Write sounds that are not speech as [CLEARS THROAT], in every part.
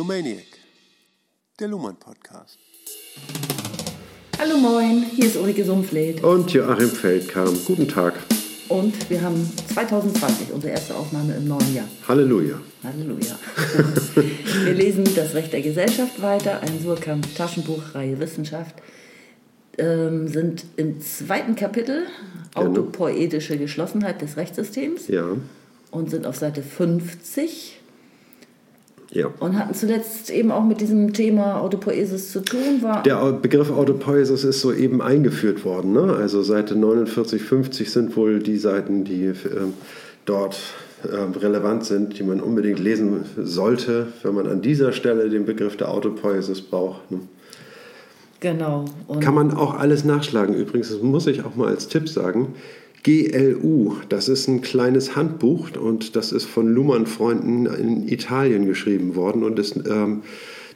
Lumaniac, der Luhmann Podcast. Hallo moin, hier ist Ulrike Sumpfleth Und Joachim Feldkam. Guten Tag. und wir haben 2020, unsere erste Aufnahme im neuen Jahr. Halleluja. Halleluja. [LAUGHS] wir lesen Das Recht der Gesellschaft weiter, ein Surkamp Taschenbuch, Reihe Wissenschaft. Ähm, sind im zweiten Kapitel Autopoetische Geschlossenheit des Rechtssystems Ja, und sind auf Seite 50 ja. und hatten zuletzt eben auch mit diesem Thema Autopoesis zu tun. War Der Begriff Autopoiesis ist soeben eingeführt worden. Ne? Also Seite 49, 50 sind wohl die Seiten, die ähm, dort ähm, relevant sind, die man unbedingt lesen sollte, wenn man an dieser Stelle den Begriff der Autopoiesis braucht. Ne? genau. Und Kann man auch alles nachschlagen. Übrigens, das muss ich auch mal als Tipp sagen. GLU, das ist ein kleines Handbuch und das ist von Luhmann-Freunden in Italien geschrieben worden. Und es, ähm,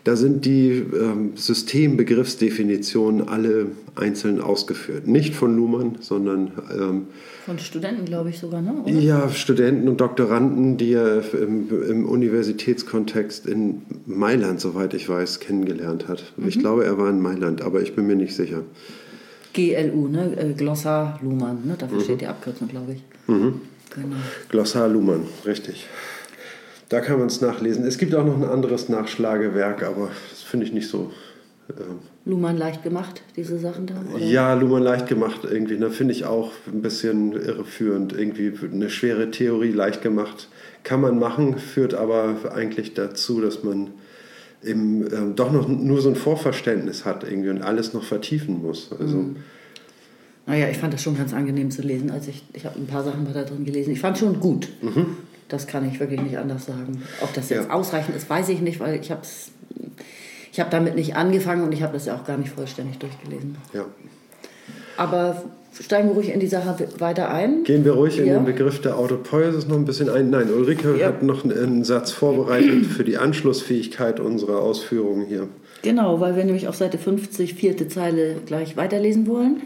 da sind die ähm, Systembegriffsdefinitionen alle einzeln ausgeführt. Nicht von Luhmann, sondern ähm, von Studenten, glaube ich sogar, ne? Oder? ja, Studenten und Doktoranden, die er im, im Universitätskontext in Mailand, soweit ich weiß, kennengelernt hat. Ich glaube, er war in Mailand, aber ich bin mir nicht sicher. GLU, ne? Äh, Glossar Luhmann, ne? Dafür steht die Abkürzung, glaube ich. Genau. Glossar Luhmann, richtig. Da kann man es nachlesen. Es gibt auch noch ein anderes Nachschlagewerk, aber das finde ich nicht so. ähm, Luhmann leicht gemacht, diese Sachen da? Oder? ja, Luhmann leicht gemacht irgendwie. Da finde ich auch ein bisschen irreführend. Irgendwie eine schwere Theorie leicht gemacht. Kann man machen, führt aber eigentlich dazu, dass man eben ähm, doch noch nur so ein Vorverständnis hat irgendwie und alles noch vertiefen muss. Also, Naja, ich fand das schon ganz angenehm zu lesen. als ich ich habe ein paar Sachen da drin gelesen. Ich fand schon gut. Das kann ich wirklich nicht anders sagen. Ob das jetzt Ja. ausreichend ist, weiß ich nicht, weil ich habe ich habe damit nicht angefangen und ich habe das ja auch gar nicht vollständig durchgelesen. ja. Aber steigen wir ruhig in die Sache weiter ein. Gehen wir ruhig in Ja. den Begriff der Autopoiesis noch ein bisschen ein. Nein, Ulrike Ja. hat noch einen, einen Satz vorbereitet [CLEARS THROAT] für die Anschlussfähigkeit unserer Ausführungen hier. Genau, weil wir nämlich auf Seite 50, vierte Zeile gleich weiterlesen wollen.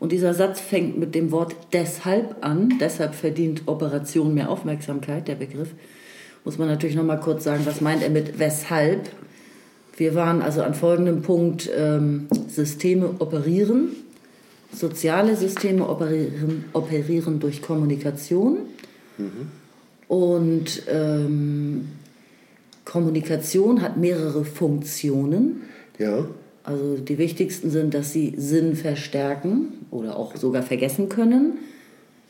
Und dieser Satz fängt mit dem Wort deshalb an. Deshalb verdient Operation mehr Aufmerksamkeit, der Begriff. Muss man natürlich noch mal kurz sagen, was meint er mit weshalb? Wir waren also an folgendem Punkt, ähm, Systeme operieren. Soziale Systeme operieren, operieren durch Kommunikation. Und ähm, Kommunikation hat mehrere Funktionen. Ja, Also die wichtigsten sind, dass sie Sinn verstärken oder auch sogar vergessen können,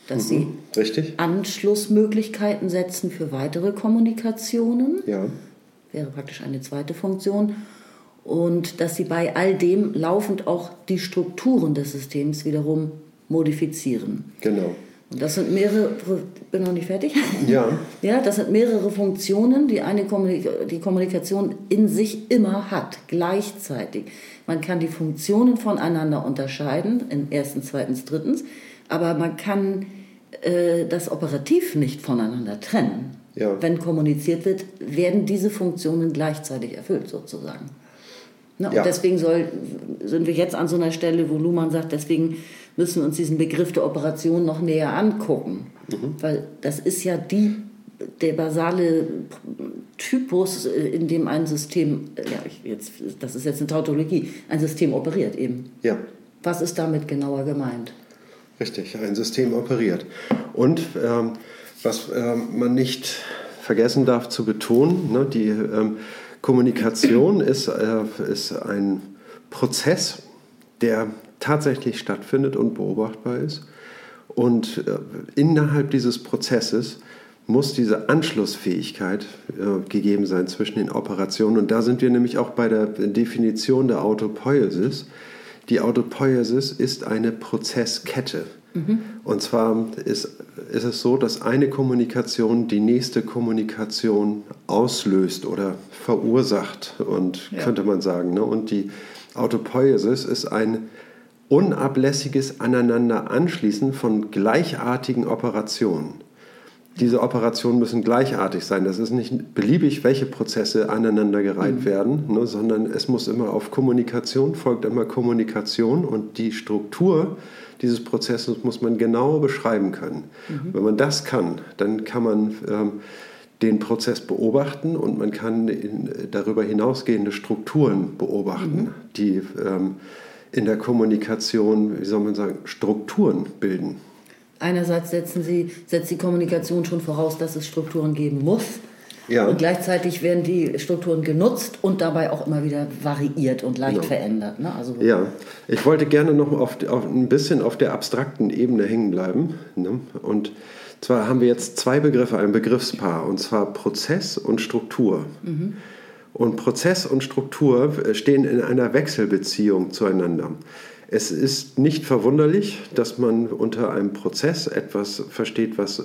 dass sie richtig? Anschlussmöglichkeiten setzen für weitere Kommunikationen, Ja, wäre praktisch eine zweite Funktion, und dass sie bei all dem laufend auch die Strukturen des Systems wiederum modifizieren. genau. Und das sind mehrere, bin noch nicht fertig? [LAUGHS] Ja, Ja, das sind mehrere Funktionen, die eine Kommunika die Kommunikation in sich immer hat, gleichzeitig. Man kann die Funktionen voneinander unterscheiden, in erstens, zweitens, drittens, aber man kann äh, das operativ nicht voneinander trennen. Ja. Wenn kommuniziert wird, werden diese Funktionen gleichzeitig erfüllt, sozusagen. Ne? Und Ja. deswegen soll, sind wir jetzt an so einer Stelle, wo Luhmann sagt, deswegen müssen wir uns diesen Begriff der Operation noch näher angucken. Weil das ist ja die, der basale Typus, äh, in dem ein System, äh, ja, ich jetzt, das ist jetzt eine Tautologie, ein System operiert eben. ja, Was ist damit genauer gemeint? richtig. Ein System operiert. Und ähm, was ähm, man nicht vergessen darf zu betonen, ne, die ähm, Kommunikation ist, äh, ist ein Prozess, der tatsächlich stattfindet und beobachtbar ist. Und äh, innerhalb dieses Prozesses muss diese Anschlussfähigkeit äh, gegeben sein zwischen den Operationen. Und da sind wir nämlich auch bei der Definition der Autopoiesis. Die Autopoiesis ist eine Prozesskette. Und zwar ist, ist es so, dass eine Kommunikation die nächste Kommunikation auslöst oder verursacht, und Ja. könnte man sagen. Ne? Und die Autopoiesis ist ein unablässiges Aneinanderanschließen von gleichartigen Operationen. Diese Operationen müssen gleichartig sein. Das ist nicht beliebig, welche Prozesse aneinandergereiht werden, ne, sondern es muss immer auf Kommunikation, folgt immer Kommunikation und die Struktur dieses Prozesses muss man genau beschreiben können. Wenn man das kann, dann kann man ähm, den Prozess beobachten und man kann darüber hinausgehende Strukturen beobachten, mhm. die ähm, in der Kommunikation, wie soll man sagen, Strukturen bilden. Einerseits setzen Sie, setzt die Kommunikation schon voraus, dass es Strukturen geben muss. Ja. Und gleichzeitig werden die Strukturen genutzt und dabei auch immer wieder variiert und leicht genau. verändert. Ne? Also ja, ich wollte gerne noch auf, auf, ein bisschen auf der abstrakten Ebene hängen bleiben. Ne? Und zwar haben wir jetzt zwei Begriffe, ein Begriffspaar, und zwar Prozess und Struktur. Mhm. Und Prozess und Struktur stehen in einer Wechselbeziehung zueinander. Es ist nicht verwunderlich, dass man unter einem Prozess etwas versteht, was äh,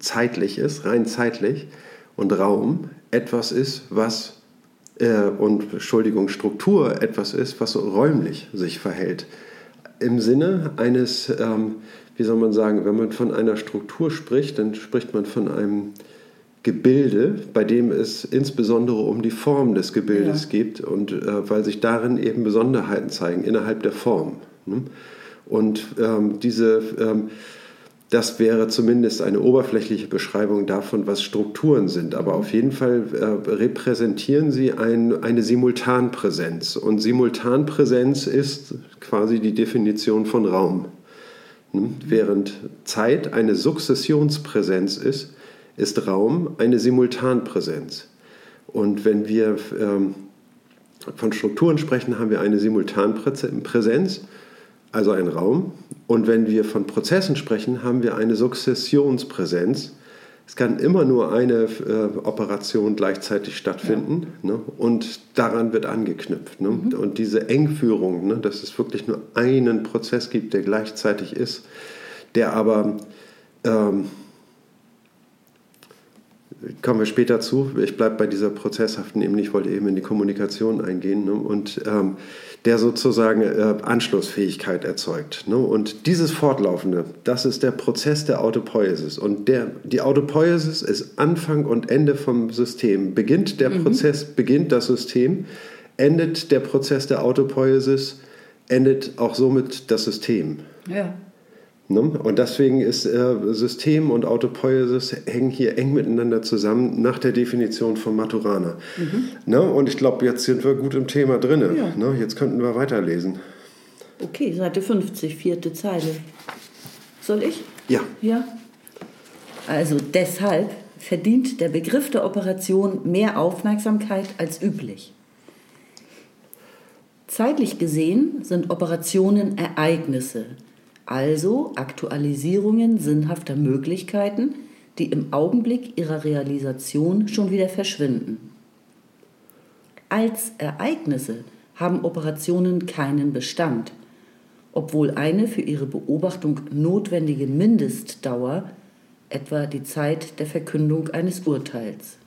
zeitlich ist, rein zeitlich, und Raum etwas ist, was, äh, und Entschuldigung, Struktur etwas ist, was räumlich sich verhält. Im Sinne eines, ähm, wie soll man sagen, wenn man von einer Struktur spricht, dann spricht man von einem Gebilde, bei dem es insbesondere um die Form des Gebildes ja. geht und äh, weil sich darin eben Besonderheiten zeigen innerhalb der Form. Ne? Und ähm, diese, ähm, das wäre zumindest eine oberflächliche Beschreibung davon, was Strukturen sind. Aber auf jeden Fall äh, repräsentieren sie ein, eine Simultanpräsenz. Und Simultanpräsenz ist quasi die Definition von Raum. Ne? Während Zeit eine Sukzessionspräsenz ist, ist Raum eine Simultanpräsenz. Und wenn wir ähm, von Strukturen sprechen, haben wir eine Simultanpräsenz, also einen Raum. Und wenn wir von Prozessen sprechen, haben wir eine Sukzessionspräsenz. Es kann immer nur eine äh, Operation gleichzeitig stattfinden ja. ne? und daran wird angeknüpft. Ne? Mhm. Und diese Engführung, ne? dass es wirklich nur einen Prozess gibt, der gleichzeitig ist, der aber ähm, kommen wir später zu. Ich bleibe bei dieser prozesshaften Ebene. Ich wollte eben in die Kommunikation eingehen. Ne? Und ähm, der sozusagen äh, Anschlussfähigkeit erzeugt. Ne? Und dieses Fortlaufende, das ist der Prozess der Autopoiesis. Und der, die Autopoiesis ist Anfang und Ende vom System. Beginnt der mhm. Prozess, beginnt das System, endet der Prozess der Autopoiesis, endet auch somit das System. Ja. Ne? Und deswegen ist äh, System und Autopoiesis hängen hier eng miteinander zusammen nach der Definition von Maturana. Mhm. Ne? Und ich glaube, jetzt sind wir gut im Thema drin. Ja. Ne? Jetzt könnten wir weiterlesen. Okay, Seite 50, vierte Zeile. Soll ich? Ja. Ja. Also deshalb verdient der Begriff der Operation mehr Aufmerksamkeit als üblich. Zeitlich gesehen sind Operationen Ereignisse, also Aktualisierungen sinnhafter Möglichkeiten, die im Augenblick ihrer Realisation schon wieder verschwinden. Als Ereignisse haben Operationen keinen Bestand, obwohl eine für ihre Beobachtung notwendige Mindestdauer, etwa die Zeit der Verkündung eines Urteils.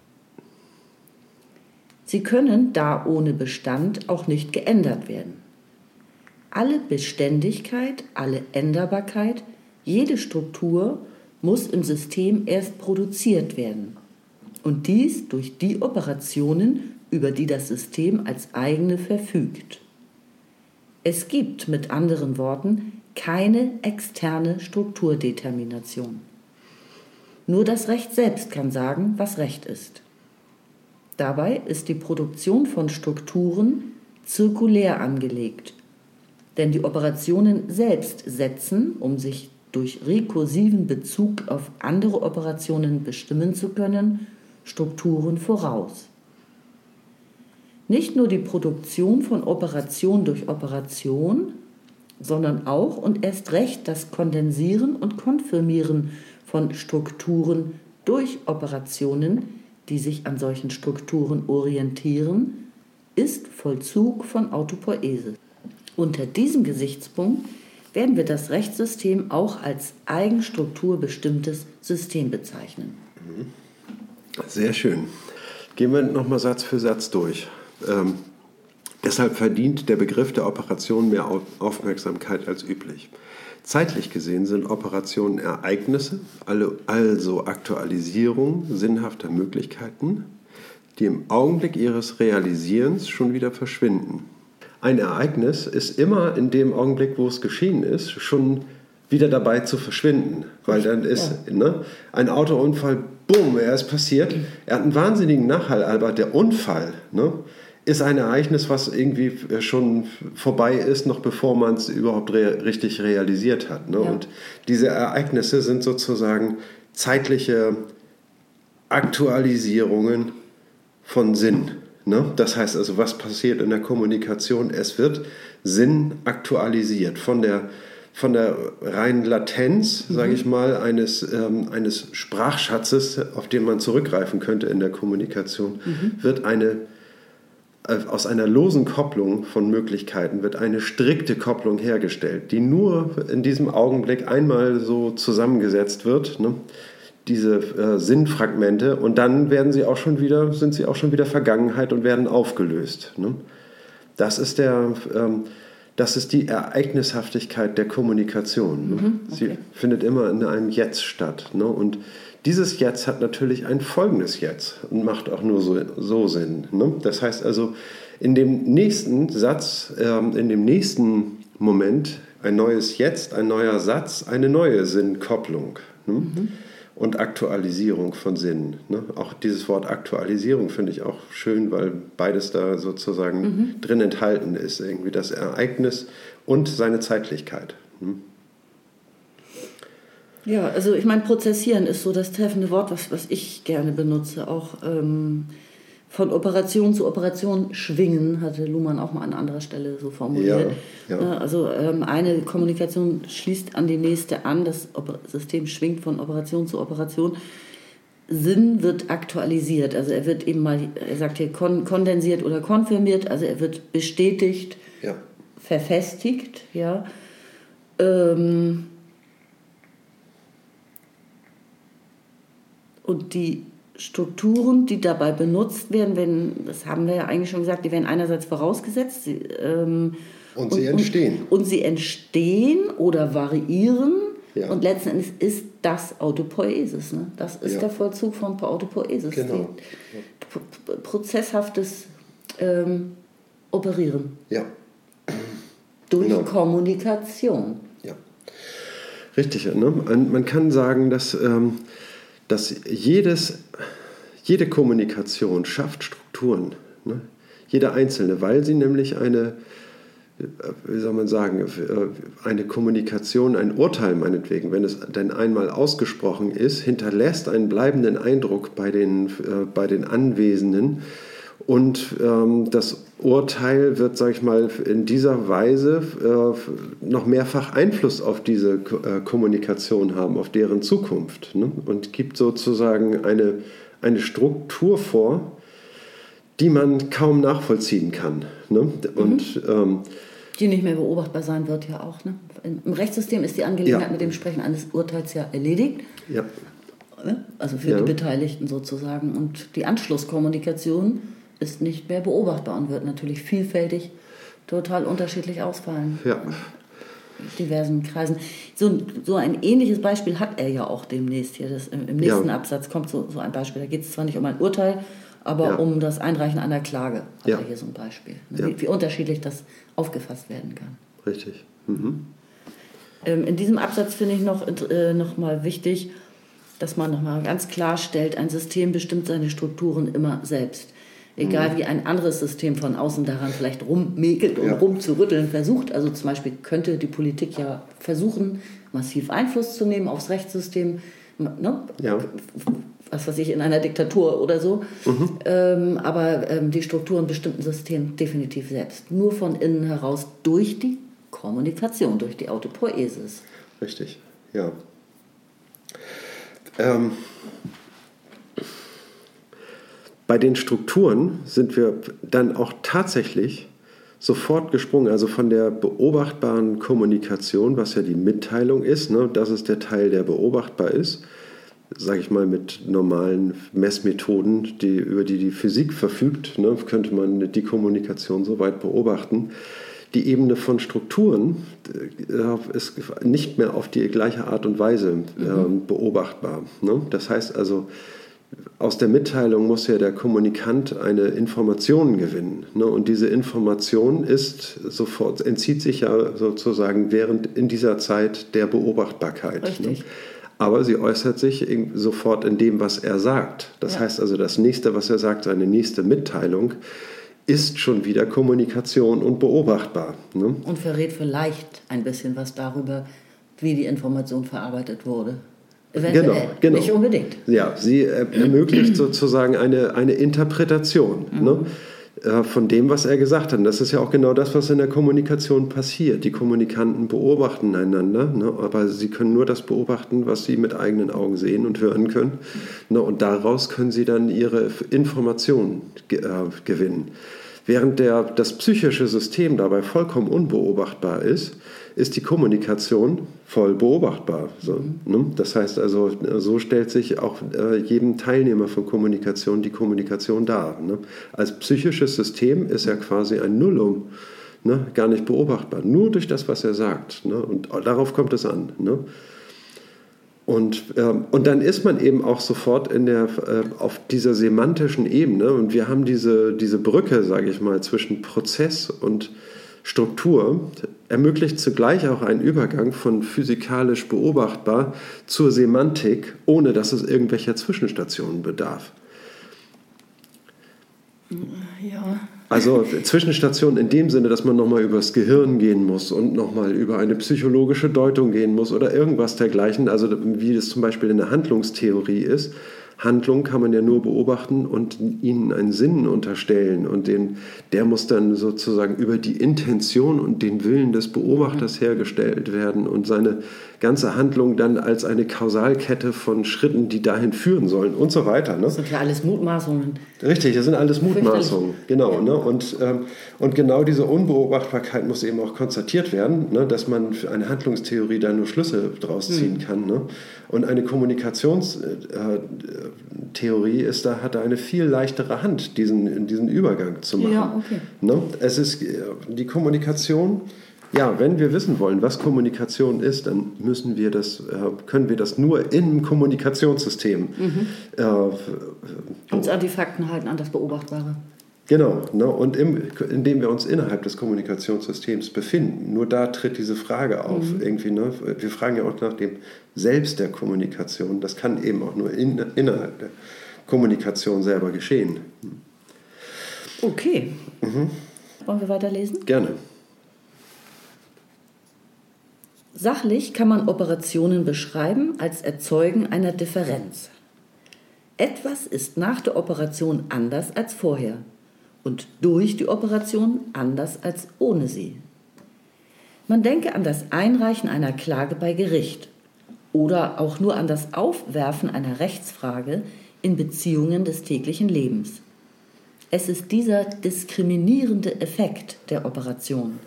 Sie können da ohne Bestand auch nicht geändert werden alle Beständigkeit, alle Änderbarkeit, jede Struktur muss im System erst produziert werden. Und dies durch die Operationen, über die das System als eigene verfügt. Es gibt mit anderen Worten keine externe Strukturdetermination. Nur das Recht selbst kann sagen, was Recht ist. Dabei ist die Produktion von Strukturen zirkulär angelegt denn die Operationen selbst setzen, um sich durch rekursiven Bezug auf andere Operationen bestimmen zu können, Strukturen voraus. Nicht nur die Produktion von Operation durch Operation, sondern auch und erst recht das Kondensieren und Konfirmieren von Strukturen durch Operationen, die sich an solchen Strukturen orientieren, ist Vollzug von Autopoese. Unter diesem Gesichtspunkt werden wir das Rechtssystem auch als eigenstrukturbestimmtes System bezeichnen. Sehr schön. Gehen wir nochmal Satz für Satz durch. Ähm, deshalb verdient der Begriff der Operation mehr Aufmerksamkeit als üblich. Zeitlich gesehen sind Operationen Ereignisse, also Aktualisierung sinnhafter Möglichkeiten, die im Augenblick ihres Realisierens schon wieder verschwinden ein Ereignis ist immer in dem Augenblick, wo es geschehen ist, schon wieder dabei zu verschwinden. Weil dann ist ja. ne, ein Autounfall, bumm, er ist passiert. Er hat einen wahnsinnigen Nachhall, aber der Unfall ne, ist ein Ereignis, was irgendwie schon vorbei ist, noch bevor man es überhaupt re richtig realisiert hat. Ne? Ja. Und diese Ereignisse sind sozusagen zeitliche Aktualisierungen von Sinn. Ne? Das heißt also, was passiert in der Kommunikation? Es wird Sinn aktualisiert von der von der reinen Latenz, mhm. sage ich mal, eines, ähm, eines Sprachschatzes, auf den man zurückgreifen könnte in der Kommunikation, mhm. wird eine äh, aus einer losen Kopplung von Möglichkeiten wird eine strikte Kopplung hergestellt, die nur in diesem Augenblick einmal so zusammengesetzt wird. Ne? Diese äh, Sinnfragmente und dann werden sie auch schon wieder, sind sie auch schon wieder Vergangenheit und werden aufgelöst. Ne? Das ist der, ähm, das ist die Ereignishaftigkeit der Kommunikation. Ne? Mhm, okay. Sie findet immer in einem Jetzt statt. Ne? Und dieses Jetzt hat natürlich ein folgendes Jetzt und macht auch nur so, so Sinn. Ne? Das heißt also, in dem nächsten Satz, ähm, in dem nächsten Moment ein neues Jetzt, ein neuer Satz, eine neue Sinnkopplung. Ne? Mhm und Aktualisierung von Sinn. Ne? Auch dieses Wort Aktualisierung finde ich auch schön, weil beides da sozusagen mhm. drin enthalten ist. Irgendwie das Ereignis und seine Zeitlichkeit. Hm? Ja, also ich meine, prozessieren ist so das treffende Wort, was, was ich gerne benutze. Auch ähm, von Operation zu Operation schwingen, hatte Luhmann auch mal an anderer Stelle so formuliert. Ja, ja. Also ähm, eine Kommunikation schließt an die nächste an, das System schwingt von Operation zu Operation. Sinn wird aktualisiert, also er wird eben mal, er sagt hier kondensiert oder konfirmiert, also er wird bestätigt, ja. verfestigt, ja. Ähm, und die Strukturen, die dabei benutzt werden, wenn, das haben wir ja eigentlich schon gesagt, die werden einerseits vorausgesetzt. Sie, ähm, und sie und, entstehen. Und, und, sie entstehen oder variieren. Ja. Und letzten Endes ist das Autopoiesis. Ne? Das ist ja. der Vollzug von Autopoiesis. Genau. Ja. Prozesshaftes ähm, Operieren. Ja. Durch genau. Kommunikation. Ja. Richtig. Ne? Man kann sagen, dass. Ähm, dass jedes, jede Kommunikation schafft Strukturen, ne? jede einzelne, weil sie nämlich eine, äh, wie soll man sagen, äh, eine Kommunikation, ein Urteil meinetwegen, wenn es denn einmal ausgesprochen ist, hinterlässt einen bleibenden Eindruck bei den, äh, bei den Anwesenden und ähm, das Urteil wird, sage ich mal, in dieser Weise äh, noch mehrfach Einfluss auf diese äh, Kommunikation haben, auf deren Zukunft. Ne? Und gibt sozusagen eine, eine Struktur vor, die man kaum nachvollziehen kann. Ne? Und, mhm. ähm, die nicht mehr beobachtbar sein wird, ja auch. Ne? Im Rechtssystem ist die Angelegenheit ja. mit dem Sprechen eines Urteils ja erledigt. Ja. Ne? Also für ja. die Beteiligten sozusagen. Und die Anschlusskommunikation ist nicht mehr beobachtbar und wird natürlich vielfältig total unterschiedlich ausfallen. Ja. In diversen Kreisen. So, so ein ähnliches Beispiel hat er ja auch demnächst hier. Das, Im nächsten ja. Absatz kommt so, so ein Beispiel. Da geht es zwar nicht um ein Urteil, aber ja. um das Einreichen einer Klage hat ja. er hier so ein Beispiel. Wie, wie, unterschiedlich das aufgefasst werden kann. Richtig. Mhm. Ähm, in diesem Absatz finde ich noch, äh, noch mal wichtig, dass man noch mal ganz klar stellt, ein System bestimmt seine Strukturen immer selbst. Egal mhm. wie ein anderes System von außen daran vielleicht rummäkelt und ja. rumzurütteln versucht. Also zum Beispiel könnte die Politik ja versuchen, massiv Einfluss zu nehmen aufs Rechtssystem. Ne? Ja. Was weiß ich, in einer Diktatur oder so. Mhm. Ähm, aber ähm, die Strukturen bestimmten Systemen definitiv selbst. Nur von innen heraus durch die Kommunikation, durch die Autopoiesis. Richtig, ja. Ähm, bei den Strukturen sind wir dann auch tatsächlich sofort gesprungen, also von der beobachtbaren Kommunikation, was ja die Mitteilung ist, ne, das ist der Teil, der beobachtbar ist, sage ich mal mit normalen Messmethoden, die, über die die Physik verfügt, ne, könnte man die Kommunikation so weit beobachten. Die Ebene von Strukturen äh, ist nicht mehr auf die gleiche Art und Weise äh, mhm. beobachtbar. Ne? Das heißt also, aus der Mitteilung muss ja der Kommunikant eine Information gewinnen. Ne? Und diese Information ist sofort, entzieht sich ja sozusagen während in dieser Zeit der Beobachtbarkeit. Ne? Aber sie äußert sich sofort in dem, was er sagt. Das ja. heißt also, das nächste, was er sagt, seine nächste Mitteilung, ist schon wieder Kommunikation und beobachtbar. Ne? Und verrät vielleicht ein bisschen was darüber, wie die Information verarbeitet wurde. Eventuell. Genau, genau. Nicht unbedingt. Ja, sie ermöglicht sozusagen eine, eine Interpretation mhm. ne, äh, von dem, was er gesagt hat. Das ist ja auch genau das, was in der Kommunikation passiert. Die Kommunikanten beobachten einander, ne, aber sie können nur das beobachten, was sie mit eigenen Augen sehen und hören können. Ne, und daraus können sie dann ihre Informationen äh, gewinnen. Während der, das psychische System dabei vollkommen unbeobachtbar ist, ist die Kommunikation voll beobachtbar. So, ne? Das heißt also, so stellt sich auch äh, jedem Teilnehmer von Kommunikation die Kommunikation dar. Ne? Als psychisches System ist er quasi ein Nullum, ne? gar nicht beobachtbar, nur durch das, was er sagt. Ne? Und darauf kommt es an. Ne? Und, ähm, und dann ist man eben auch sofort in der, äh, auf dieser semantischen Ebene und wir haben diese, diese Brücke, sage ich mal, zwischen Prozess und Struktur ermöglicht zugleich auch einen Übergang von physikalisch beobachtbar zur Semantik, ohne dass es irgendwelcher Zwischenstationen bedarf. Ja. Also Zwischenstationen in dem Sinne, dass man nochmal übers Gehirn gehen muss und nochmal über eine psychologische Deutung gehen muss oder irgendwas dergleichen, also wie das zum Beispiel in der Handlungstheorie ist, Handlung kann man ja nur beobachten und ihnen einen Sinn unterstellen. Und den, der muss dann sozusagen über die Intention und den Willen des Beobachters hergestellt werden und seine ganze Handlung dann als eine Kausalkette von Schritten, die dahin führen sollen und so weiter. Ne? Das sind ja alles Mutmaßungen. Richtig, das sind alles Mutmaßungen, genau. Ne? Und, ähm, und genau diese Unbeobachtbarkeit muss eben auch konstatiert werden, ne? dass man für eine Handlungstheorie da nur Schlüsse draus ziehen mhm. kann. Ne? Und eine Kommunikationstheorie ist da, hat da eine viel leichtere Hand, diesen, diesen Übergang zu machen. Ja, okay. Ne? Es ist äh, die Kommunikation ja, wenn wir wissen wollen, was Kommunikation ist, dann müssen wir das, äh, können wir das nur im Kommunikationssystem. Mhm. Äh, uns an die Fakten halten, an das Beobachtbare. Genau, ne? und im, indem wir uns innerhalb des Kommunikationssystems befinden, nur da tritt diese Frage auf. Mhm. Irgendwie, ne? Wir fragen ja auch nach dem Selbst der Kommunikation. Das kann eben auch nur in, innerhalb der Kommunikation selber geschehen. Okay. Mhm. Wollen wir weiterlesen? Gerne. Sachlich kann man Operationen beschreiben als Erzeugen einer Differenz. Etwas ist nach der Operation anders als vorher und durch die Operation anders als ohne sie. Man denke an das Einreichen einer Klage bei Gericht oder auch nur an das Aufwerfen einer Rechtsfrage in Beziehungen des täglichen Lebens. Es ist dieser diskriminierende Effekt der Operation,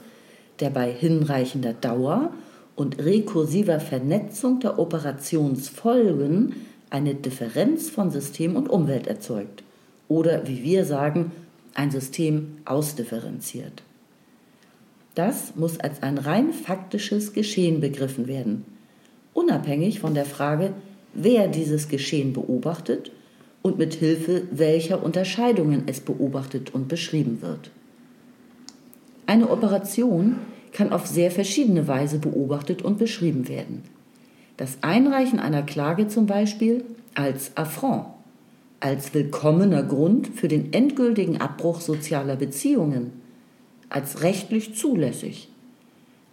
der bei hinreichender Dauer und rekursiver Vernetzung der Operationsfolgen eine Differenz von System und Umwelt erzeugt oder, wie wir sagen, ein System ausdifferenziert. Das muss als ein rein faktisches Geschehen begriffen werden, unabhängig von der Frage, wer dieses Geschehen beobachtet und mit Hilfe welcher Unterscheidungen es beobachtet und beschrieben wird. Eine Operation kann auf sehr verschiedene Weise beobachtet und beschrieben werden. Das Einreichen einer Klage zum Beispiel als Affront, als willkommener Grund für den endgültigen Abbruch sozialer Beziehungen, als rechtlich zulässig,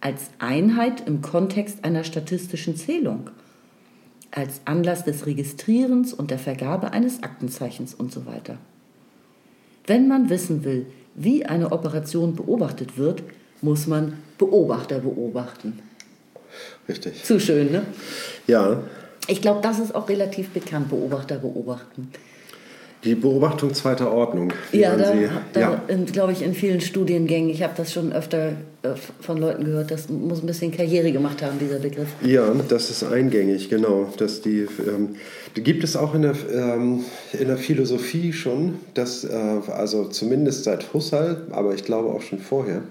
als Einheit im Kontext einer statistischen Zählung, als Anlass des Registrierens und der Vergabe eines Aktenzeichens und so weiter. Wenn man wissen will, wie eine Operation beobachtet wird, muss man Beobachter beobachten. Richtig. Zu schön, ne? Ja. Ich glaube, das ist auch relativ bekannt, Beobachter beobachten. Die Beobachtung zweiter Ordnung. Ja, da, da ja. glaube ich in vielen Studiengängen, ich habe das schon öfter äh, von Leuten gehört, das muss ein bisschen Karriere gemacht haben, dieser Begriff. Ja, das ist eingängig, genau. Dass die, ähm, die gibt es auch in der, ähm, in der Philosophie schon, dass, äh, also zumindest seit Husserl, aber ich glaube auch schon vorher,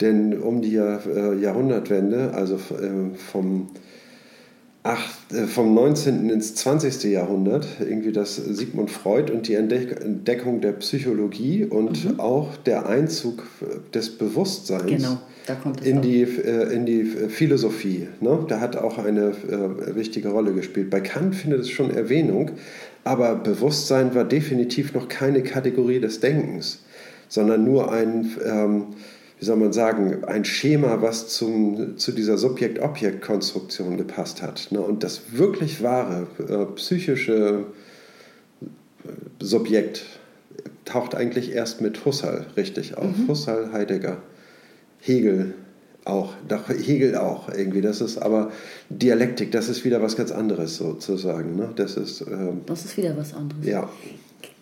denn um die äh, Jahrhundertwende, also äh, vom ach, äh, vom 19. ins 20. Jahrhundert, irgendwie das Sigmund Freud und die Entdeckung der Psychologie und mhm. auch der Einzug des Bewusstseins genau, in, die, in die Philosophie. Ne? Da hat auch eine wichtige Rolle gespielt. Bei Kant findet es schon Erwähnung, aber Bewusstsein war definitiv noch keine Kategorie des Denkens, sondern nur ein... Ähm, wie soll man sagen, ein Schema, was zum, zu dieser Subjekt-Objekt-Konstruktion gepasst hat. Ne? Und das wirklich wahre äh, psychische äh, Subjekt taucht eigentlich erst mit Husserl richtig auf. Mhm. Husserl, Heidegger, Hegel auch, doch Hegel auch irgendwie. Das ist aber Dialektik, das ist wieder was ganz anderes sozusagen. Ne? Das, ist, ähm, das ist wieder was anderes. Ja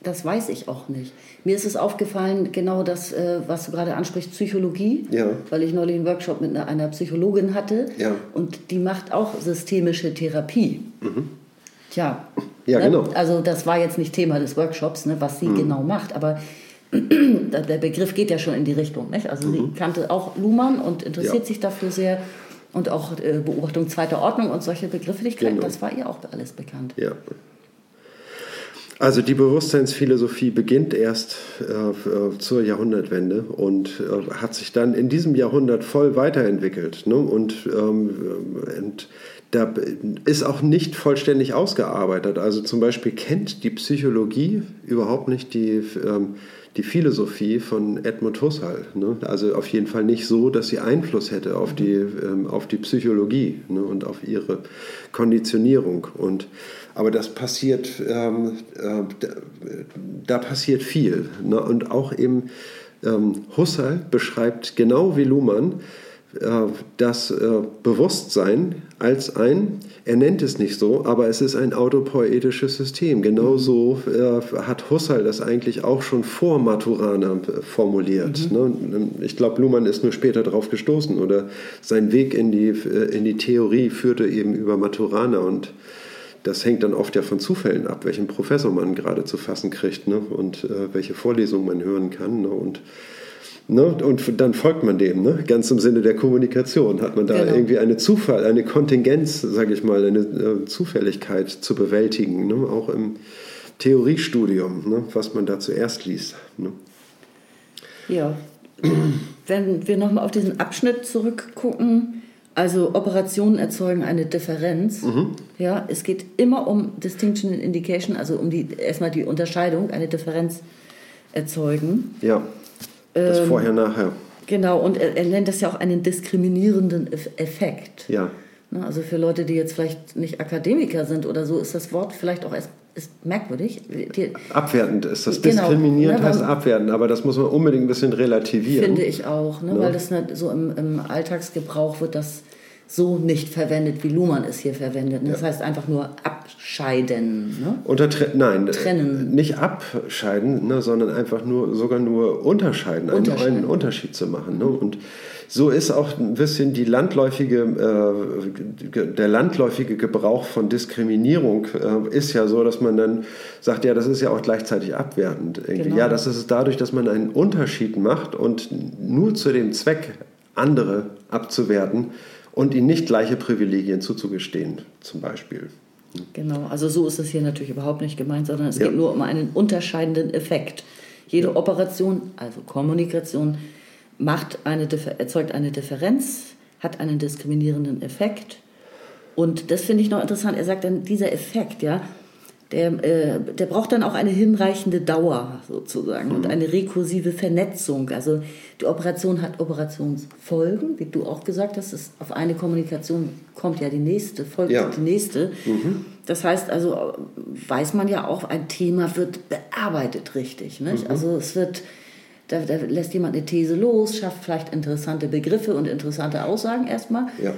das weiß ich auch nicht. Mir ist es aufgefallen, genau das, äh, was du gerade ansprichst, Psychologie, ja. weil ich neulich einen Workshop mit einer Psychologin hatte ja. und die macht auch systemische Therapie. Mhm. Tja, ja, ne? genau. also das war jetzt nicht Thema des Workshops, ne, was sie mhm. genau macht, aber [CLEARS THROAT] der Begriff geht ja schon in die Richtung. Nicht? Also mhm. sie kannte auch Luhmann und interessiert ja. sich dafür sehr und auch äh, Beobachtung zweiter Ordnung und solche Begrifflichkeiten, genau. das war ihr auch alles bekannt. Ja. Also die Bewusstseinsphilosophie beginnt erst äh, äh, zur Jahrhundertwende und äh, hat sich dann in diesem Jahrhundert voll weiterentwickelt. Ne? Und, ähm, und da ist auch nicht vollständig ausgearbeitet. Also zum Beispiel kennt die Psychologie überhaupt nicht die, ähm, die Philosophie von Edmund Husserl. Ne? Also auf jeden Fall nicht so, dass sie Einfluss hätte auf die, ähm, auf die Psychologie ne? und auf ihre Konditionierung. Und aber das passiert, ähm, äh, da passiert viel. Ne? Und auch eben ähm, Husserl beschreibt genau wie Luhmann äh, das äh, Bewusstsein als ein, er nennt es nicht so, aber es ist ein autopoetisches System. Genauso äh, hat Husserl das eigentlich auch schon vor Maturana äh, formuliert. Mhm. Ne? Ich glaube, Luhmann ist nur später darauf gestoßen oder sein Weg in die, äh, in die Theorie führte eben über Maturana und das hängt dann oft ja von Zufällen ab, welchen Professor man gerade zu fassen kriegt ne? und äh, welche Vorlesungen man hören kann. Ne? Und, ne? und dann folgt man dem, ne? ganz im Sinne der Kommunikation. Hat man da genau. irgendwie eine Zufall, eine Kontingenz, sage ich mal, eine äh, Zufälligkeit zu bewältigen, ne? auch im Theoriestudium, ne? was man da zuerst liest. Ne? Ja, [CLEARS THROAT] wenn wir nochmal auf diesen Abschnitt zurückgucken, also Operationen erzeugen eine Differenz. Mhm. Ja, es geht immer um Distinction and Indication, also um die erstmal die Unterscheidung, eine Differenz erzeugen. Ja. Das ähm, vorher nachher. Genau, und er, er, nennt das ja auch einen diskriminierenden Effekt. Ja. Ne, also für Leute, die jetzt vielleicht nicht Akademiker sind oder so, ist das Wort vielleicht auch erst ist merkwürdig. Die, abwertend ist das. Genau, Diskriminierend ne, heißt abwertend, aber das muss man unbedingt ein bisschen relativieren. Finde ich auch, ne, ne? weil das nicht so im, im, Alltagsgebrauch wird das so nicht verwendet, wie Luhmann es hier verwendet. Das heißt einfach nur abscheiden. Ne? Unter, nein, Trennen. nicht abscheiden, ne, sondern einfach nur sogar nur unterscheiden, unterscheiden. einen, Unterschied zu machen. Ne? Und so ist auch ein bisschen die landläufige, äh, der landläufige Gebrauch von Diskriminierung äh, ist ja so, dass man dann sagt, ja, das ist ja auch gleichzeitig abwertend. Genau. Ja, das ist dadurch, dass man einen Unterschied macht und nur zu dem Zweck, andere abzuwerten und ihnen nicht gleiche Privilegien zuzugestehen, zum Beispiel. Genau, also so ist es hier natürlich überhaupt nicht gemeint, sondern es ja. geht nur um einen unterscheidenden Effekt. Jede ja. Operation, also Kommunikation, macht eine, erzeugt eine Differenz, hat einen diskriminierenden Effekt. Und das finde ich noch interessant. Er sagt dann, dieser Effekt, ja, der, äh, der braucht dann auch eine hinreichende Dauer sozusagen mhm. und eine rekursive Vernetzung. Also die Operation hat Operationsfolgen, wie du auch gesagt hast. Ist, auf eine Kommunikation kommt ja die nächste, folgt ja. die nächste. Mhm. Das heißt also, weiß man ja auch, ein Thema wird bearbeitet richtig. Nicht? Mhm. Also es wird da, da, lässt jemand eine These los, schafft vielleicht interessante Begriffe und interessante Aussagen erstmal. Ja.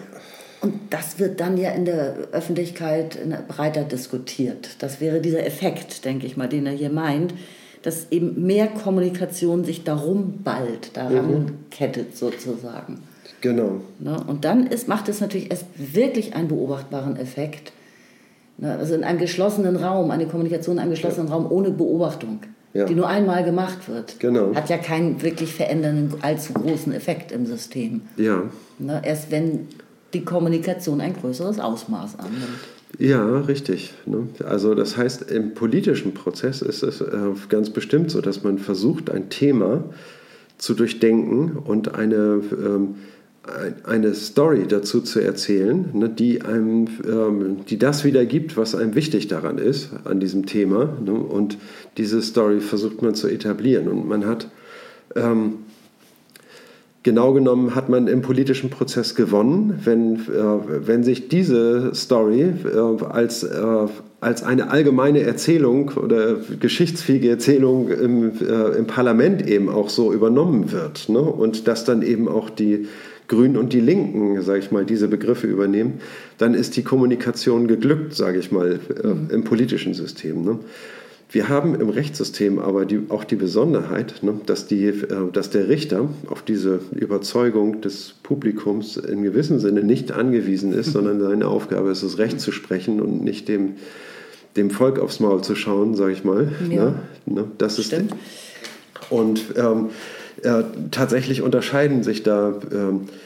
Und das wird dann ja in der Öffentlichkeit breiter diskutiert. Das wäre dieser Effekt, denke ich mal, den er hier meint, dass eben mehr Kommunikation sich darum ballt, daran mhm. kettet sozusagen. Genau. Ne? Und dann ist, macht es natürlich erst wirklich einen beobachtbaren Effekt. Ne? Also in einem geschlossenen Raum, eine Kommunikation in einem geschlossenen ja. Raum ohne Beobachtung ja. die nur einmal gemacht wird, genau. hat ja keinen wirklich verändernden, allzu großen Effekt im System. Ja. Ne, erst wenn die Kommunikation ein größeres Ausmaß annimmt. Ja, richtig. Ne? Also das heißt, im politischen Prozess ist es äh, ganz bestimmt so, dass man versucht, ein Thema zu durchdenken und eine, ähm, eine Story dazu zu erzählen, ne, die, einem, ähm, die das wiedergibt, was einem wichtig daran ist, an diesem Thema. Ne? Und diese Story versucht man zu etablieren. Und man hat ähm, genau genommen hat man im politischen Prozess gewonnen, wenn, äh, wenn sich diese Story äh, als, äh, als eine allgemeine Erzählung oder geschichtsfähige Erzählung im, äh, im Parlament eben auch so übernommen wird. Ne? Und dass dann eben auch die Grünen und die Linken, sage ich mal, diese Begriffe übernehmen, dann ist die Kommunikation geglückt, sage ich mal, äh, mhm. im politischen System. Ne? Wir haben im Rechtssystem aber die, auch die Besonderheit, ne, dass, die, äh, dass der Richter auf diese Überzeugung des Publikums in gewissem Sinne nicht angewiesen ist, [LAUGHS] sondern seine Aufgabe ist es, Recht zu sprechen und nicht dem, dem Volk aufs Maul zu schauen, sage ich mal. Ja, ne, ne, das stimmt. Ist, und ähm, äh, tatsächlich unterscheiden sich da ähm, äh,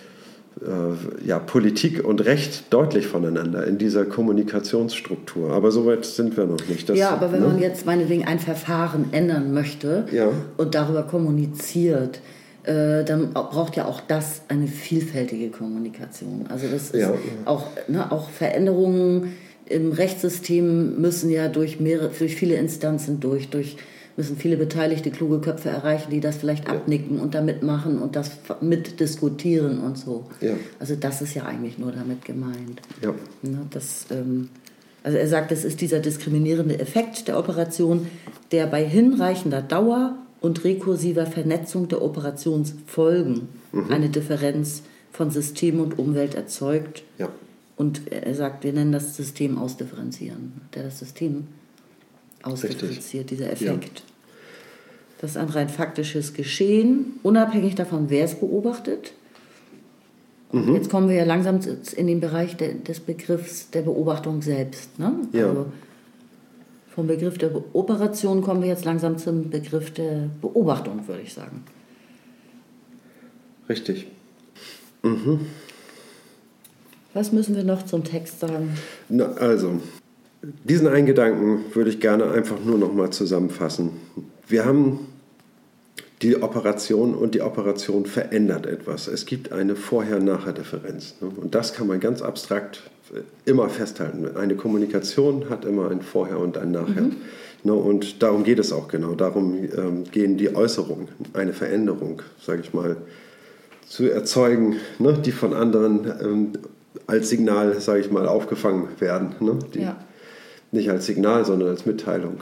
ja, Politik und Recht deutlich voneinander in dieser Kommunikationsstruktur. Aber so weit sind wir noch nicht. Das, ja, aber wenn ne? man jetzt meinetwegen ein Verfahren ändern möchte ja. und darüber kommuniziert, äh, dann braucht ja auch das eine vielfältige Kommunikation. Also das ist ja. auch, ne, auch Veränderungen im Rechtssystem müssen ja durch, mehrere, durch viele Instanzen durch, durch müssen viele beteiligte, kluge Köpfe erreichen, die das vielleicht ja. abnicken und da mitmachen und das mitdiskutieren und so. Ja. Also das ist ja eigentlich nur damit gemeint. Ja. Ne, das, ähm, also er sagt, es ist dieser diskriminierende Effekt der Operation, der bei hinreichender Dauer und rekursiver Vernetzung der Operationsfolgen mhm. eine Differenz von System und Umwelt erzeugt. Ja. Und er sagt, wir nennen das System ausdifferenzieren, der das System ausdifferenziert, dieser Effekt. Ja. Das ist ein rein faktisches Geschehen, unabhängig davon, wer es beobachtet. Mhm. Jetzt kommen wir ja langsam in den Bereich de, des Begriffs der Beobachtung selbst. Ne? Ja. Also vom Begriff der Operation kommen wir jetzt langsam zum Begriff der Beobachtung, würde ich sagen. Richtig. Mhm. Was müssen wir noch zum Text sagen? Na, also, diesen einen Gedanken würde ich gerne einfach nur noch mal zusammenfassen. Wir haben die Operation und die Operation verändert etwas. Es gibt eine Vorher-Nachher-Differenz. Ne? Und das kann man ganz abstrakt immer festhalten. Eine Kommunikation hat immer ein Vorher und ein Nachher. Mhm. Ne? Und darum geht es auch genau. Darum ähm, gehen die Äußerungen, eine Veränderung, sage ich mal, zu erzeugen, ne? die von anderen ähm, als Signal, sage ich mal, aufgefangen werden. Die, ja nicht als Signal, sondern als Mitteilung.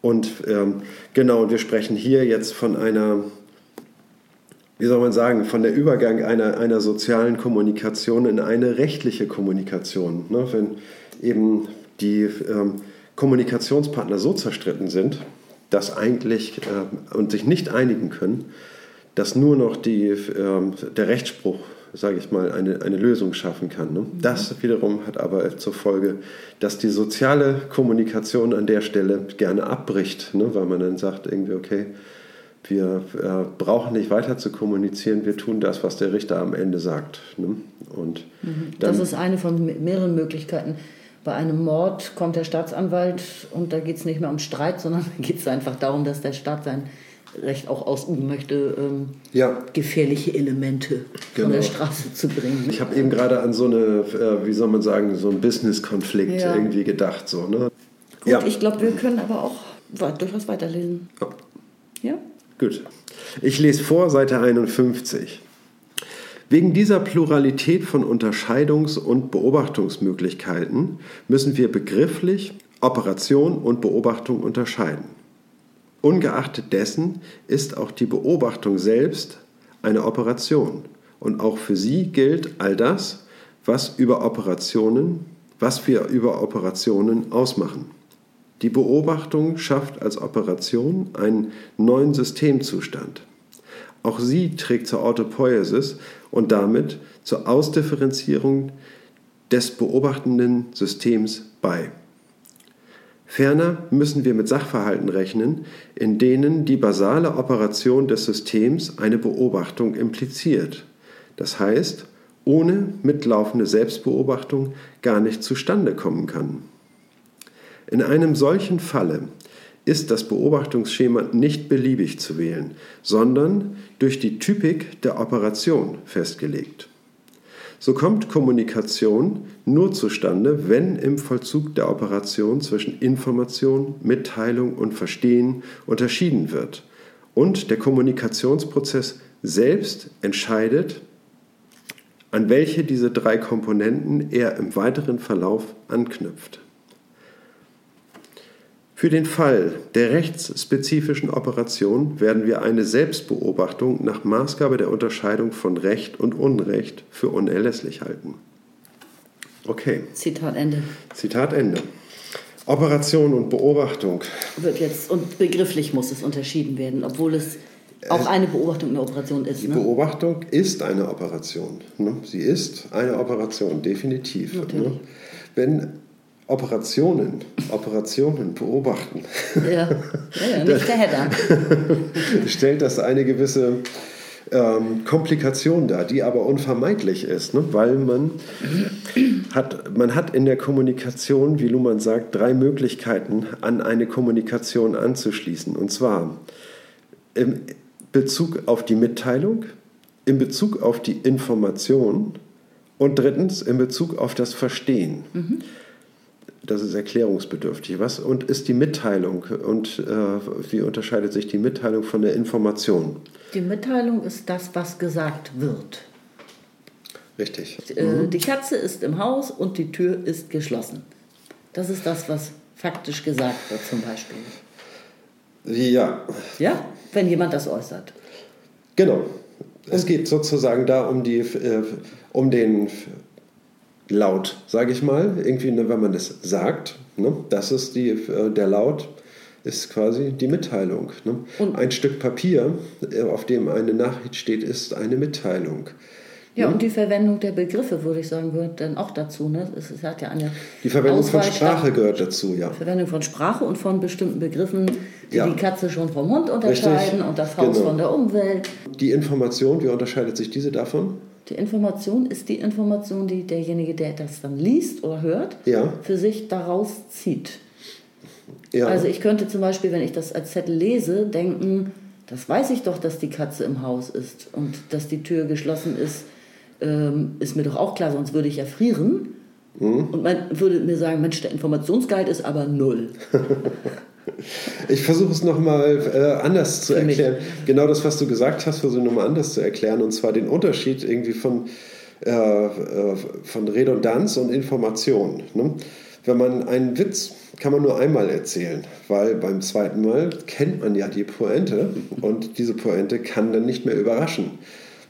Und ähm, genau, wir sprechen hier jetzt von einer, wie soll man sagen, von der Übergang einer, einer sozialen Kommunikation in eine rechtliche Kommunikation. Ne? Wenn eben die ähm, Kommunikationspartner so zerstritten sind, dass eigentlich äh, und sich nicht einigen können, dass nur noch die, äh, der Rechtsspruch sage ich mal, eine, eine Lösung schaffen kann. Ne? Mhm. Das wiederum hat aber zur Folge, dass die soziale Kommunikation an der Stelle gerne abbricht, ne? weil man dann sagt irgendwie, okay, wir äh, brauchen nicht weiter zu kommunizieren, wir tun das, was der Richter am Ende sagt. Ne? Und mhm. das ist eine von mehreren Möglichkeiten. Bei einem Mord kommt der Staatsanwalt und da geht es nicht mehr um Streit, sondern [LAUGHS] geht es einfach darum, dass der Staat sein Recht auch ausüben möchte, ähm, ja. gefährliche Elemente genau. von der Straße zu bringen. Ich habe eben gerade an so eine, äh, wie soll man sagen, so einen Business-Konflikt ja. irgendwie gedacht. So, ne? Gut, ja. ich glaube, wir können aber auch durchaus weiterlesen. Ja. ja? Gut. Ich lese vor, Seite 51. Wegen dieser Pluralität von Unterscheidungs- und Beobachtungsmöglichkeiten müssen wir begrifflich Operation und Beobachtung unterscheiden. Ungeachtet dessen ist auch die Beobachtung selbst eine Operation. Und auch für sie gilt all das, was über Operationen, was wir über Operationen ausmachen. Die Beobachtung schafft als Operation einen neuen Systemzustand. Auch sie trägt zur Autopoiesis und damit zur Ausdifferenzierung des beobachtenden Systems bei. Ferner müssen wir mit Sachverhalten rechnen, in denen die basale Operation des Systems eine Beobachtung impliziert. Das heißt, ohne mitlaufende Selbstbeobachtung gar nicht zustande kommen kann. In einem solchen Falle ist das Beobachtungsschema nicht beliebig zu wählen, sondern durch die Typik der Operation festgelegt. So kommt Kommunikation nur zustande, wenn im Vollzug der Operation zwischen Information, Mitteilung und Verstehen unterschieden wird und der Kommunikationsprozess selbst entscheidet, an welche diese drei Komponenten er im weiteren Verlauf anknüpft. Für den Fall der rechtsspezifischen Operation werden wir eine Selbstbeobachtung nach Maßgabe der Unterscheidung von Recht und Unrecht für unerlässlich halten. Okay. Zitat Ende. Zitat Ende. Operation und Beobachtung. Wird jetzt, und begrifflich muss es unterschieden werden, obwohl es auch eine Beobachtung eine Operation ist. Die ne? Beobachtung ist eine Operation. Ne? Sie ist eine Operation, definitiv. Ne? Wenn Operationen, Operationen beobachten, Ja, ja, nicht der Header. [LAUGHS] stellt das eine gewisse ähm, Komplikation dar, die aber unvermeidlich ist, ne? weil man hat, man hat in der Kommunikation, wie Luhmann sagt, drei Möglichkeiten, an eine Kommunikation anzuschließen. Und zwar im Bezug auf die Mitteilung, in Bezug auf die Information und drittens in Bezug auf das Verstehen. Das ist erklärungsbedürftig. Was und ist die Mitteilung und äh, wie unterscheidet sich die Mitteilung von der Information? Die Mitteilung ist das, was gesagt wird. Richtig. Äh, Die Katze ist im Haus und die Tür ist geschlossen. Das ist das, was faktisch gesagt wird, zum Beispiel. Ja, Ja, wenn jemand das äußert. genau. Es geht sozusagen da um, die, äh, um den Laut, sage ich mal. Irgendwie, ne, wenn man das sagt, ne, das ist die, äh, der Laut, ist quasi die Mitteilung. Ne? Und- Ein Stück Papier, äh, auf dem eine Nachricht steht, ist eine Mitteilung. Ja, und die Verwendung der Begriffe, würde ich sagen, gehört dann auch dazu. Ne? Es, hat ja eine Die Verwendung von Auswahl- Sprache gehört dazu, ja. Verwendung von Sprache und von bestimmten Begriffen, die Ja. die Katze schon vom Hund unterscheiden Richtig, und das Haus genau. von der Umwelt. Die Information, wie unterscheidet sich diese davon? Die Information ist die Information, die derjenige, der das dann liest oder hört, Ja. für sich daraus zieht. Ja. Also ich könnte zum Beispiel, wenn ich das als Zettel lese, denken, das weiß ich doch, dass die Katze im Haus ist und dass die Tür geschlossen ist, ähm, ist mir doch auch klar, sonst würde ich ja frieren. Mhm. Und man würde mir sagen, Mensch, der Informationsgehalt ist aber null. [LAUGHS] Ich versuche es nochmal äh, anders zu Für mich. erklären. Genau das, was du gesagt hast, versuche ich nochmal anders zu erklären. Und zwar den Unterschied irgendwie von, äh, äh, von Redundanz und Information. Ne? Wenn man einen Witz kann man nur einmal erzählen, weil beim zweiten Mal kennt man ja die Pointe und diese Pointe kann dann nicht mehr überraschen.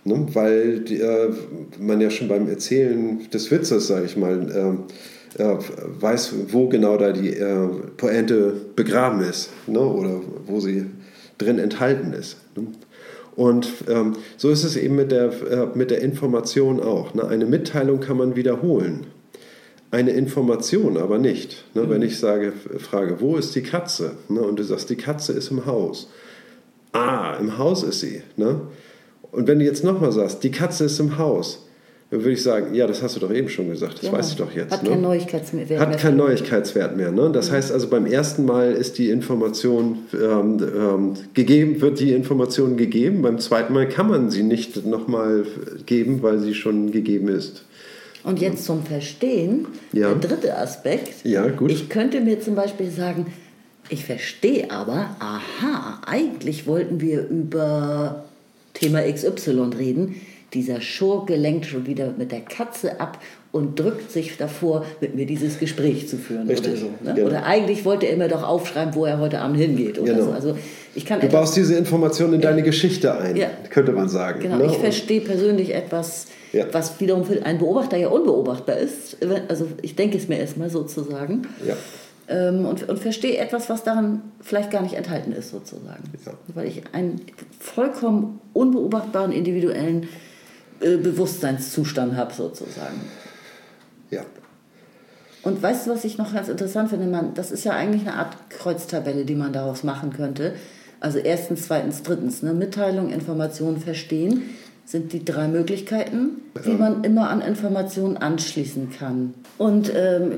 Ne? Weil die, äh, man ja schon beim Erzählen des Witzes, sage ich mal, ähm, äh, weiß, wo genau da die äh, Pointe begraben ist ne? oder wo sie drin enthalten ist. Ne? Und ähm, so ist es eben mit der, äh, mit der Information auch. Ne? Eine Mitteilung kann man wiederholen, eine Information aber nicht. Ne? Wenn ich sage, frage, wo ist die Katze? Ne? Und du sagst, die Katze ist im Haus. Ah, im Haus ist sie. Ne? Und wenn du jetzt nochmal sagst, die Katze ist im Haus, dann würde ich sagen, ja, das hast du doch eben schon gesagt, das Ja. weiß ich doch jetzt. Hat ne? keinen Neuigkeitswert mehr. Hat keinen Neuigkeitswert mehr. Ne? Das heißt also, beim ersten Mal ist die Information ähm, ähm, gegeben, wird die Information gegeben. Beim zweiten Mal kann man sie nicht nochmal geben, weil sie schon gegeben ist. Und jetzt zum Verstehen, Ja. der dritte Aspekt. Ja, gut. Ich könnte mir zum Beispiel sagen, ich verstehe aber, aha, eigentlich wollten wir über Thema XY reden. Dieser Schurke lenkt schon wieder mit der Katze ab und drückt sich davor, mit mir dieses Gespräch zu führen Richtig, oder so. Ne? genau. Oder eigentlich wollte er mir doch aufschreiben, wo er heute Abend hingeht oder Genau. so. Also ich kann Du baust diese Information in deine Geschichte ein, Ja. könnte man sagen. Genau, ne? ich verstehe persönlich etwas, Ja. was wiederum für einen Beobachter ja unbeobachtbar ist. Also ich denke es mir erstmal sozusagen. Ja. Ähm, und, und verstehe etwas, was daran vielleicht gar nicht enthalten ist sozusagen. Ja. Weil ich einen vollkommen unbeobachtbaren individuellen äh, Bewusstseinszustand habe sozusagen. ja. Und weißt du, was ich noch ganz interessant finde? Man, das ist ja eigentlich eine Art Kreuztabelle, die man daraus machen könnte. Also erstens, zweitens, drittens. Ne? Mitteilung, Information, Verstehen sind die drei Möglichkeiten, wie man immer an Informationen anschließen kann. Und ähm,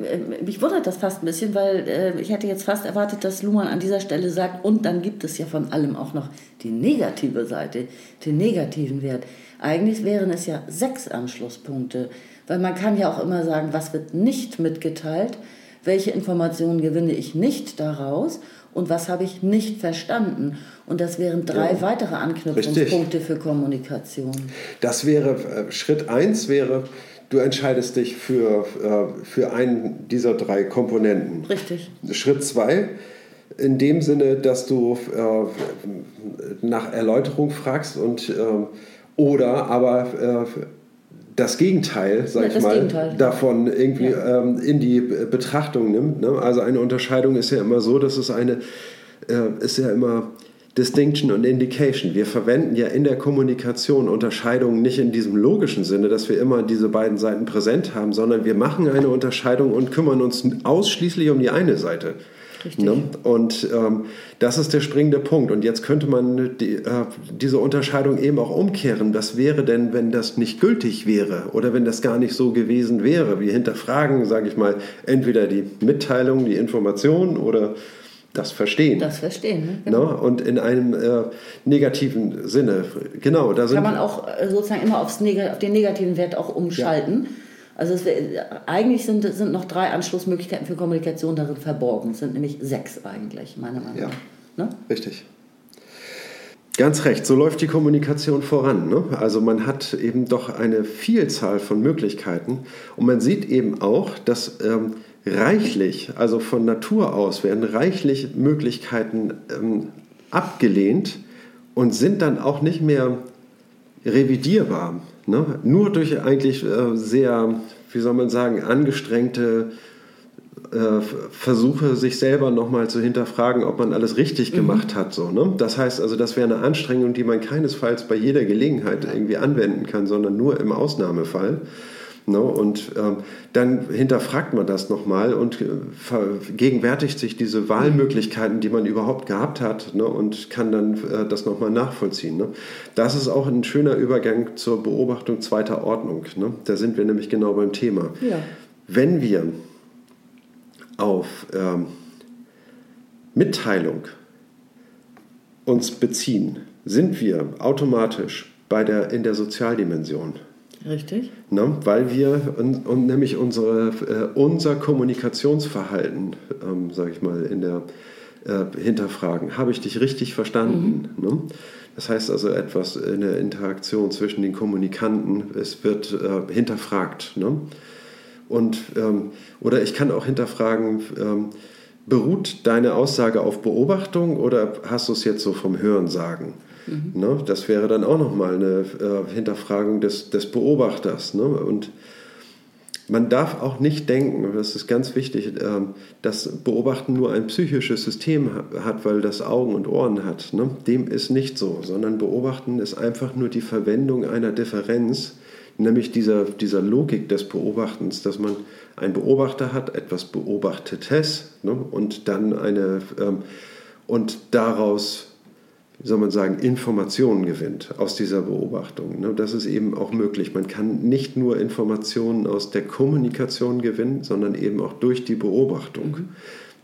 mich wundert das fast ein bisschen, weil äh, ich hätte jetzt fast erwartet, dass Luhmann an dieser Stelle sagt, und dann gibt es ja von allem auch noch die negative Seite, den negativen Wert. Eigentlich wären es ja sechs Anschlusspunkte, weil man kann ja auch immer sagen, was wird nicht mitgeteilt, welche Informationen gewinne ich nicht daraus und was habe ich nicht verstanden. Und das wären drei ja. weitere Anknüpfungspunkte Richtig. für Kommunikation. Das wäre, äh, Schritt eins wäre, du entscheidest dich für, äh, für einen dieser drei Komponenten. Richtig. Schritt zwei, in dem Sinne, dass du äh, nach Erläuterung fragst und oder aber das Gegenteil, sag ja, ich mal, Gegenteil. davon irgendwie ja. ähm, in die Betrachtung nimmt. Ne? Also eine Unterscheidung ist ja immer so, dass es eine, äh, ist ja immer Distinction und Indication. Wir verwenden ja in der Kommunikation Unterscheidungen nicht in diesem logischen Sinne, dass wir immer diese beiden Seiten präsent haben, sondern wir machen eine Unterscheidung und kümmern uns ausschließlich um die eine Seite. Richtig. Ne? Und ähm, das ist der springende Punkt. Und jetzt könnte man die, äh, diese Unterscheidung eben auch umkehren. Was wäre denn, wenn das nicht gültig wäre oder wenn das gar nicht so gewesen wäre? Wir hinterfragen, sage ich mal, entweder die Mitteilung, die Information oder das Verstehen. Das Verstehen, ne? Genau. Ne? Und in einem äh, negativen Sinne. Genau, da Kann man auch äh, sozusagen immer aufs Neg auf den negativen Wert auch umschalten. Ja. Also wär, eigentlich sind, sind noch drei Anschlussmöglichkeiten für Kommunikation darin verborgen. Es sind nämlich sechs eigentlich, meiner Meinung nach. Ja, ne? richtig. Ganz recht, so läuft die Kommunikation voran. Ne? Also man hat eben doch eine Vielzahl von Möglichkeiten und man sieht eben auch, dass ähm, reichlich, also von Natur aus werden reichlich Möglichkeiten ähm, abgelehnt und sind dann auch nicht mehr revidierbar. Ne? Nur durch eigentlich äh, sehr, wie soll man sagen, angestrengte äh, Versuche, sich selber nochmal zu hinterfragen, ob man alles richtig mhm. gemacht hat. So, ne? Das heißt also, das wäre eine Anstrengung, die man keinesfalls bei jeder Gelegenheit irgendwie anwenden kann, sondern nur im Ausnahmefall. Ne? Und ähm, dann hinterfragt man das nochmal und äh, vergegenwärtigt sich diese Wahlmöglichkeiten, die man überhaupt gehabt hat ne? und kann dann äh, das nochmal nachvollziehen. Ne? Das ist auch ein schöner Übergang zur Beobachtung zweiter Ordnung. Ne? Da sind wir nämlich genau beim Thema. Ja. Wenn wir auf ähm, Mitteilung uns beziehen, sind wir automatisch bei der, in der Sozialdimension. Richtig. Ne? Weil wir und, und nämlich unsere, äh, unser Kommunikationsverhalten, ähm, sage ich mal, in der äh, hinterfragen. Habe ich dich richtig verstanden? Mhm. Ne? Das heißt also etwas in der Interaktion zwischen den Kommunikanten, es wird äh, hinterfragt. Ne? Und, ähm, oder ich kann auch hinterfragen, ähm, beruht deine Aussage auf Beobachtung oder hast du es jetzt so vom Hören sagen? Mhm. Ne? Das wäre dann auch nochmal eine äh, Hinterfragung des, des Beobachters. Ne? Und man darf auch nicht denken, das ist ganz wichtig, äh, dass Beobachten nur ein psychisches System hat, weil das Augen und Ohren hat. Ne? Dem ist nicht so, sondern Beobachten ist einfach nur die Verwendung einer Differenz, nämlich dieser, dieser Logik des Beobachtens, dass man einen Beobachter hat, etwas Beobachtetes ne? und dann eine ähm, und daraus wie soll man sagen, Informationen gewinnt aus dieser Beobachtung. Ne? Das ist eben auch möglich. Man kann nicht nur Informationen aus der Kommunikation gewinnen, sondern eben auch durch die Beobachtung.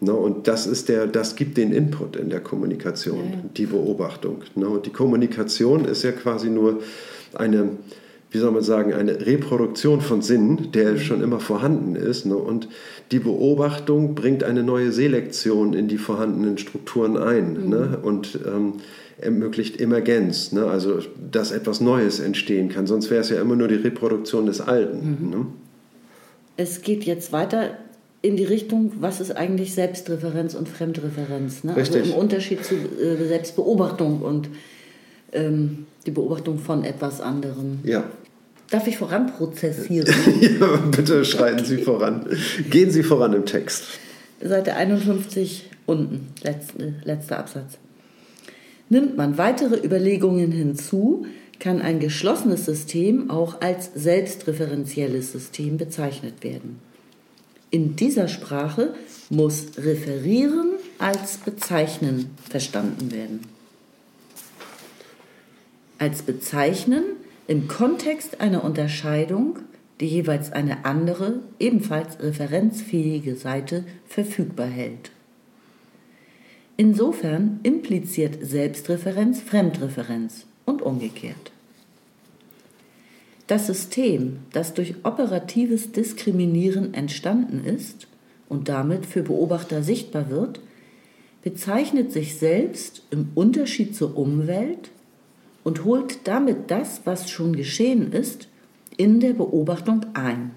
Mhm. Ne? Und das, ist der, das gibt den Input in der Kommunikation, ja, ja. die Beobachtung. Ne? Und die Kommunikation ist ja quasi nur eine, wie soll man sagen, eine Reproduktion von Sinn, der mhm. schon immer vorhanden ist. Und die Beobachtung bringt eine neue Selektion in die vorhandenen Strukturen ein. Mhm. Und ähm, ermöglicht Emergenz, ne? also dass etwas Neues entstehen kann. Sonst wäre es ja immer nur die Reproduktion des Alten. Mhm. Ne? Es geht jetzt weiter in die Richtung, was ist eigentlich Selbstreferenz und Fremdreferenz? Ne? Also im Unterschied zu äh, Selbstbeobachtung und ähm, die Beobachtung von etwas anderem. Ja. Darf ich voranprozessieren? [LAUGHS] ja, bitte schreiten Sie voran. Gehen Sie voran im Text. Seite 51 unten, letzte, letzter Absatz. Nimmt man weitere Überlegungen hinzu, kann ein geschlossenes System auch als selbstreferenzielles System bezeichnet werden. In dieser Sprache muss referieren als bezeichnen verstanden werden. Als bezeichnen im Kontext einer Unterscheidung, die jeweils eine andere, ebenfalls referenzfähige Seite verfügbar hält. Insofern impliziert Selbstreferenz Fremdreferenz und umgekehrt. Das System, das durch operatives Diskriminieren entstanden ist und damit für Beobachter sichtbar wird, bezeichnet sich selbst im Unterschied zur Umwelt und holt damit das, was schon geschehen ist, in der Beobachtung ein.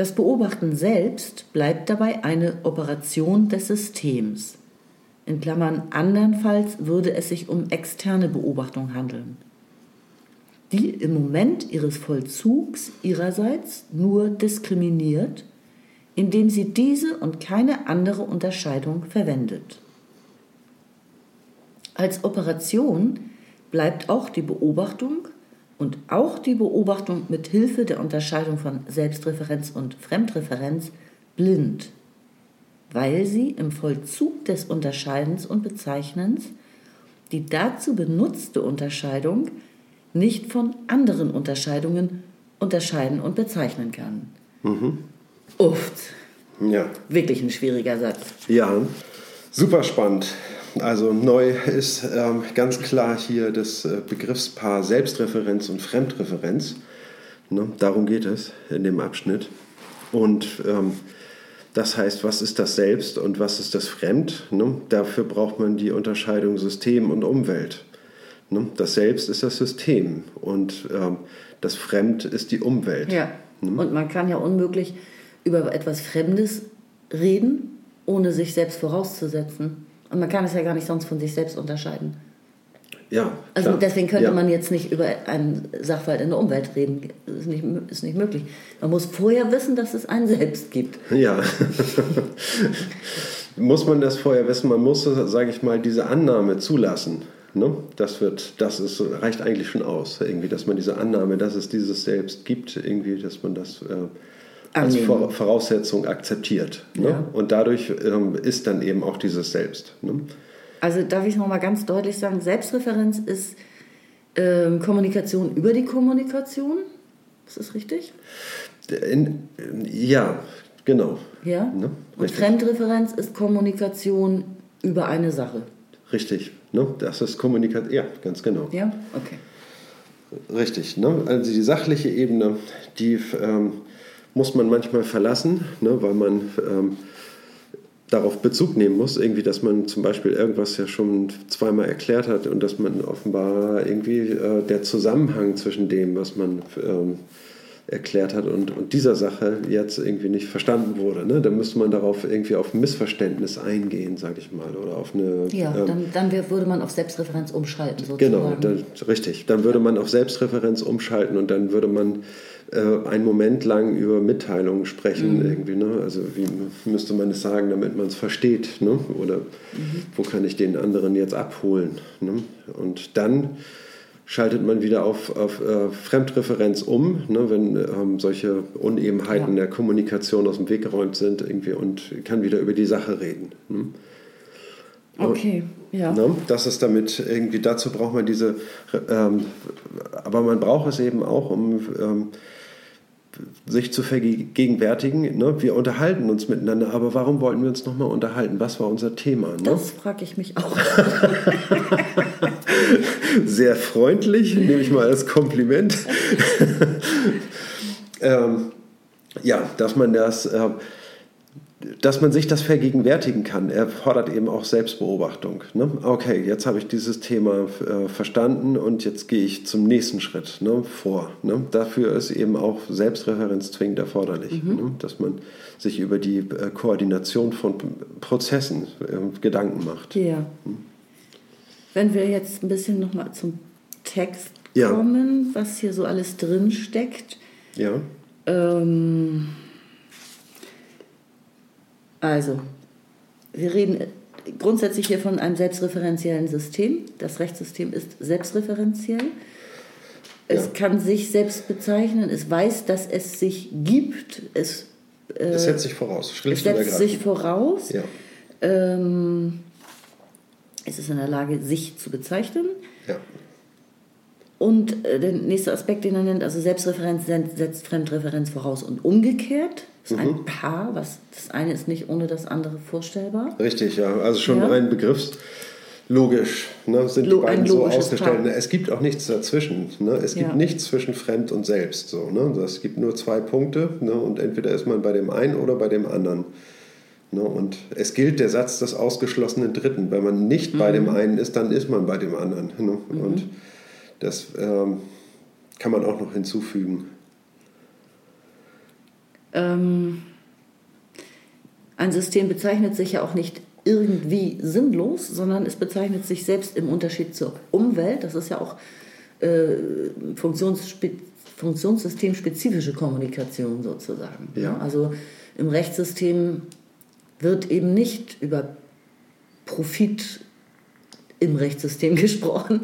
Das Beobachten selbst bleibt dabei eine Operation des Systems. In Klammern andernfalls würde es sich um externe Beobachtung handeln, die im Moment ihres Vollzugs ihrerseits nur diskriminiert indem sie diese und keine andere Unterscheidung verwendet. Als Operation bleibt auch die Beobachtung und auch die Beobachtung mit Hilfe der Unterscheidung von Selbstreferenz und Fremdreferenz blind, weil sie im Vollzug des Unterscheidens und Bezeichnens die dazu benutzte Unterscheidung nicht von anderen Unterscheidungen unterscheiden und bezeichnen kann. Mhm. Uft. Ja. Wirklich ein schwieriger Satz. Ja, super spannend. Also neu ist ähm, ganz klar hier das äh, Begriffspaar Selbstreferenz und Fremdreferenz. Ne? Darum geht es in dem Abschnitt. Und ähm, das heißt, was ist das Selbst und was ist das Fremd? Ne? Dafür braucht man die Unterscheidung System und Umwelt. Ne? Das Selbst ist das System und ähm, das Fremd ist die Umwelt. Ja. Ne? Und man kann ja unmöglich über etwas Fremdes reden, ohne sich selbst vorauszusetzen. Und man kann es ja gar nicht sonst von sich selbst unterscheiden. Ja. Also klar. deswegen könnte ja. man jetzt nicht über einen Sachverhalt in der Umwelt reden. Das ist nicht, ist nicht möglich. Man muss vorher wissen, dass es einen selbst gibt. Ja. [LAUGHS] muss man das vorher wissen? Man muss, sage ich mal, diese Annahme zulassen. Ne? Das wird, das ist, reicht eigentlich schon aus, irgendwie, dass man diese Annahme, dass es dieses Selbst gibt, irgendwie, dass man das äh, als Voraussetzung akzeptiert. Ne? Ja. Und dadurch ähm, ist dann eben auch dieses Selbst. Ne? Also darf ich nochmal ganz deutlich sagen, Selbstreferenz ist ähm, Kommunikation über die Kommunikation. Ist das richtig? In, ja, genau. Ja? Ne? Und Fremdreferenz ist Kommunikation über eine Sache. Richtig. Ne? Das ist Kommunikation. Ja, ganz genau. Ja, okay. Richtig. Ne? Also die sachliche Ebene, die ähm, muss man manchmal verlassen, ne, weil man ähm, darauf Bezug nehmen muss, irgendwie, dass man zum Beispiel irgendwas ja schon zweimal erklärt hat und dass man offenbar irgendwie äh, der Zusammenhang zwischen dem, was man ähm, erklärt hat und, und dieser Sache jetzt irgendwie nicht verstanden wurde. Ne? Dann müsste man darauf irgendwie auf ein Missverständnis eingehen, sage ich mal, oder auf eine... Ja, ähm, dann, dann würde man auf Selbstreferenz umschalten sozusagen. Genau, dann, richtig. Dann würde man auf Selbstreferenz umschalten und dann würde man äh, einen Moment lang über Mitteilungen sprechen mhm. irgendwie. Ne? Also wie müsste man es sagen, damit man es versteht? Ne? Oder mhm. wo kann ich den anderen jetzt abholen? Ne? Und dann schaltet man wieder auf, auf äh, Fremdreferenz um, ne, wenn ähm, solche Unebenheiten ja. der Kommunikation aus dem Weg geräumt sind irgendwie und kann wieder über die Sache reden. Ne? Okay, ja. Ne, das ist damit irgendwie, dazu braucht man diese, ähm, aber man braucht es eben auch, um ähm, sich zu vergegenwärtigen. Ne? Wir unterhalten uns miteinander, aber warum wollten wir uns nochmal unterhalten? Was war unser Thema? Ne? Das frage ich mich auch. [LAUGHS] Sehr freundlich, nehme ich mal als Kompliment. [LAUGHS] ähm, ja, dass man das. Äh, dass man sich das vergegenwärtigen kann. Er fordert eben auch Selbstbeobachtung. Ne? Okay, jetzt habe ich dieses Thema äh, verstanden und jetzt gehe ich zum nächsten Schritt ne, vor. Ne? Dafür ist eben auch Selbstreferenz zwingend erforderlich, mhm. Ne? dass man sich über die äh, Koordination von Prozessen äh, Gedanken macht. Ja. Hm? Wenn wir jetzt ein bisschen nochmal zum Text kommen, ja. was hier so alles drin steckt. Ja. Ähm, also, wir reden grundsätzlich hier von einem selbstreferenziellen System. Das Rechtssystem ist selbstreferenziell. Es ja. kann sich selbst bezeichnen, es weiß, dass es sich gibt. Es, äh, es setzt sich voraus. Es setzt sich voraus. Ja. Ähm, es ist in der Lage, sich zu bezeichnen. Ja. Und äh, der nächste Aspekt, den er nennt, also Selbstreferenz setzt Fremdreferenz voraus und umgekehrt. Das ist mhm. ein Paar, was das eine ist nicht ohne das andere vorstellbar. Richtig, ja. Also schon ja. ein Begriffs logisch, ne, sind Lo die beiden so ausgestellt. Paar. Es gibt auch nichts dazwischen. Ne? Es gibt ja. nichts zwischen Fremd und Selbst. So, ne? Es gibt nur zwei Punkte ne? und entweder ist man bei dem einen oder bei dem anderen. Ne? Und es gilt der Satz des ausgeschlossenen Dritten. Wenn man nicht mhm. bei dem einen ist, dann ist man bei dem anderen. Ne? Mhm. Und das ähm, kann man auch noch hinzufügen. Ähm, ein System bezeichnet sich ja auch nicht irgendwie sinnlos, sondern es bezeichnet sich selbst im Unterschied zur Umwelt. Das ist ja auch äh, Funktionsspe funktionssystemspezifische Kommunikation sozusagen. Ja. Also im Rechtssystem wird eben nicht über Profit im Rechtssystem [LAUGHS] gesprochen,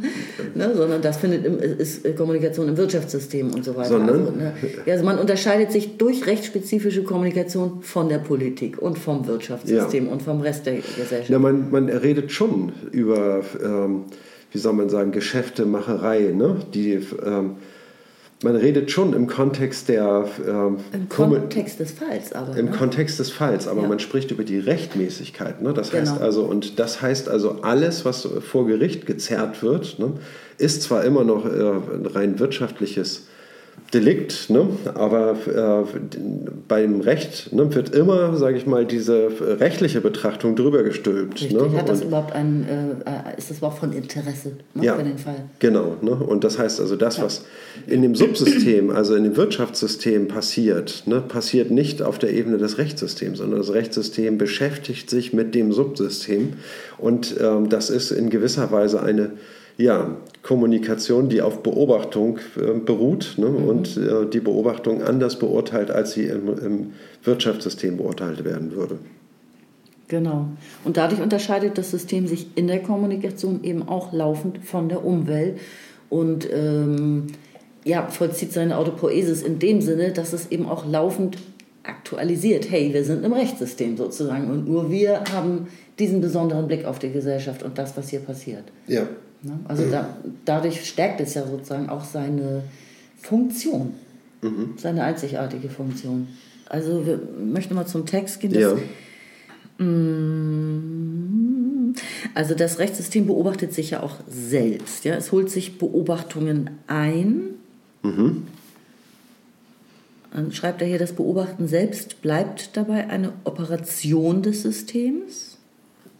ne, sondern das findet im, ist Kommunikation im Wirtschaftssystem und so weiter. Sondern? Also, ne, also man unterscheidet sich durch rechtsspezifische Kommunikation von der Politik und vom Wirtschaftssystem ja. und vom Rest der Gesellschaft. Ja, man, man redet schon über, ähm, wie soll man sagen, Geschäftemacherei, ne? die ähm, man redet schon im Kontext der. Ähm, Im Kontext des Falls, aber. Im ne? Kontext des Falls, aber ja. man spricht über die Rechtmäßigkeit. Ne? Das genau. heißt also, und das heißt also, alles, was vor Gericht gezerrt wird, ne, ist zwar immer noch äh, ein rein wirtschaftliches Delikt, ne? aber äh, beim Recht ne, wird immer, sage ich mal, diese rechtliche Betrachtung drüber gestülpt. Richtig. Ne? Hat das und, überhaupt ein, äh, ist das überhaupt von Interesse ne, ja, für den Fall? Genau. Ne? Und das heißt also, das, ja. was in dem Subsystem, also in dem Wirtschaftssystem passiert, ne, passiert nicht auf der Ebene des Rechtssystems, sondern das Rechtssystem beschäftigt sich mit dem Subsystem und ähm, das ist in gewisser Weise eine ja, Kommunikation, die auf Beobachtung äh, beruht ne, mhm. und äh, die Beobachtung anders beurteilt, als sie im, im, Wirtschaftssystem beurteilt werden würde. Genau. Und dadurch unterscheidet das System sich in der Kommunikation eben auch laufend von der Umwelt und ähm, ja, vollzieht seine Autopoesis in dem Sinne, dass es eben auch laufend aktualisiert. Hey, wir sind im Rechtssystem sozusagen und nur wir haben diesen besonderen Blick auf die Gesellschaft und das, was hier passiert. Ja. Ne? Also da, dadurch stärkt es ja sozusagen auch seine Funktion, mhm. seine einzigartige Funktion. Also wir möchten mal zum Text gehen. Ja. Mm, also das Rechtssystem beobachtet sich ja auch selbst. Ja? Es holt sich Beobachtungen ein. Mhm. Dann schreibt er hier, das Beobachten selbst bleibt dabei eine Operation des Systems,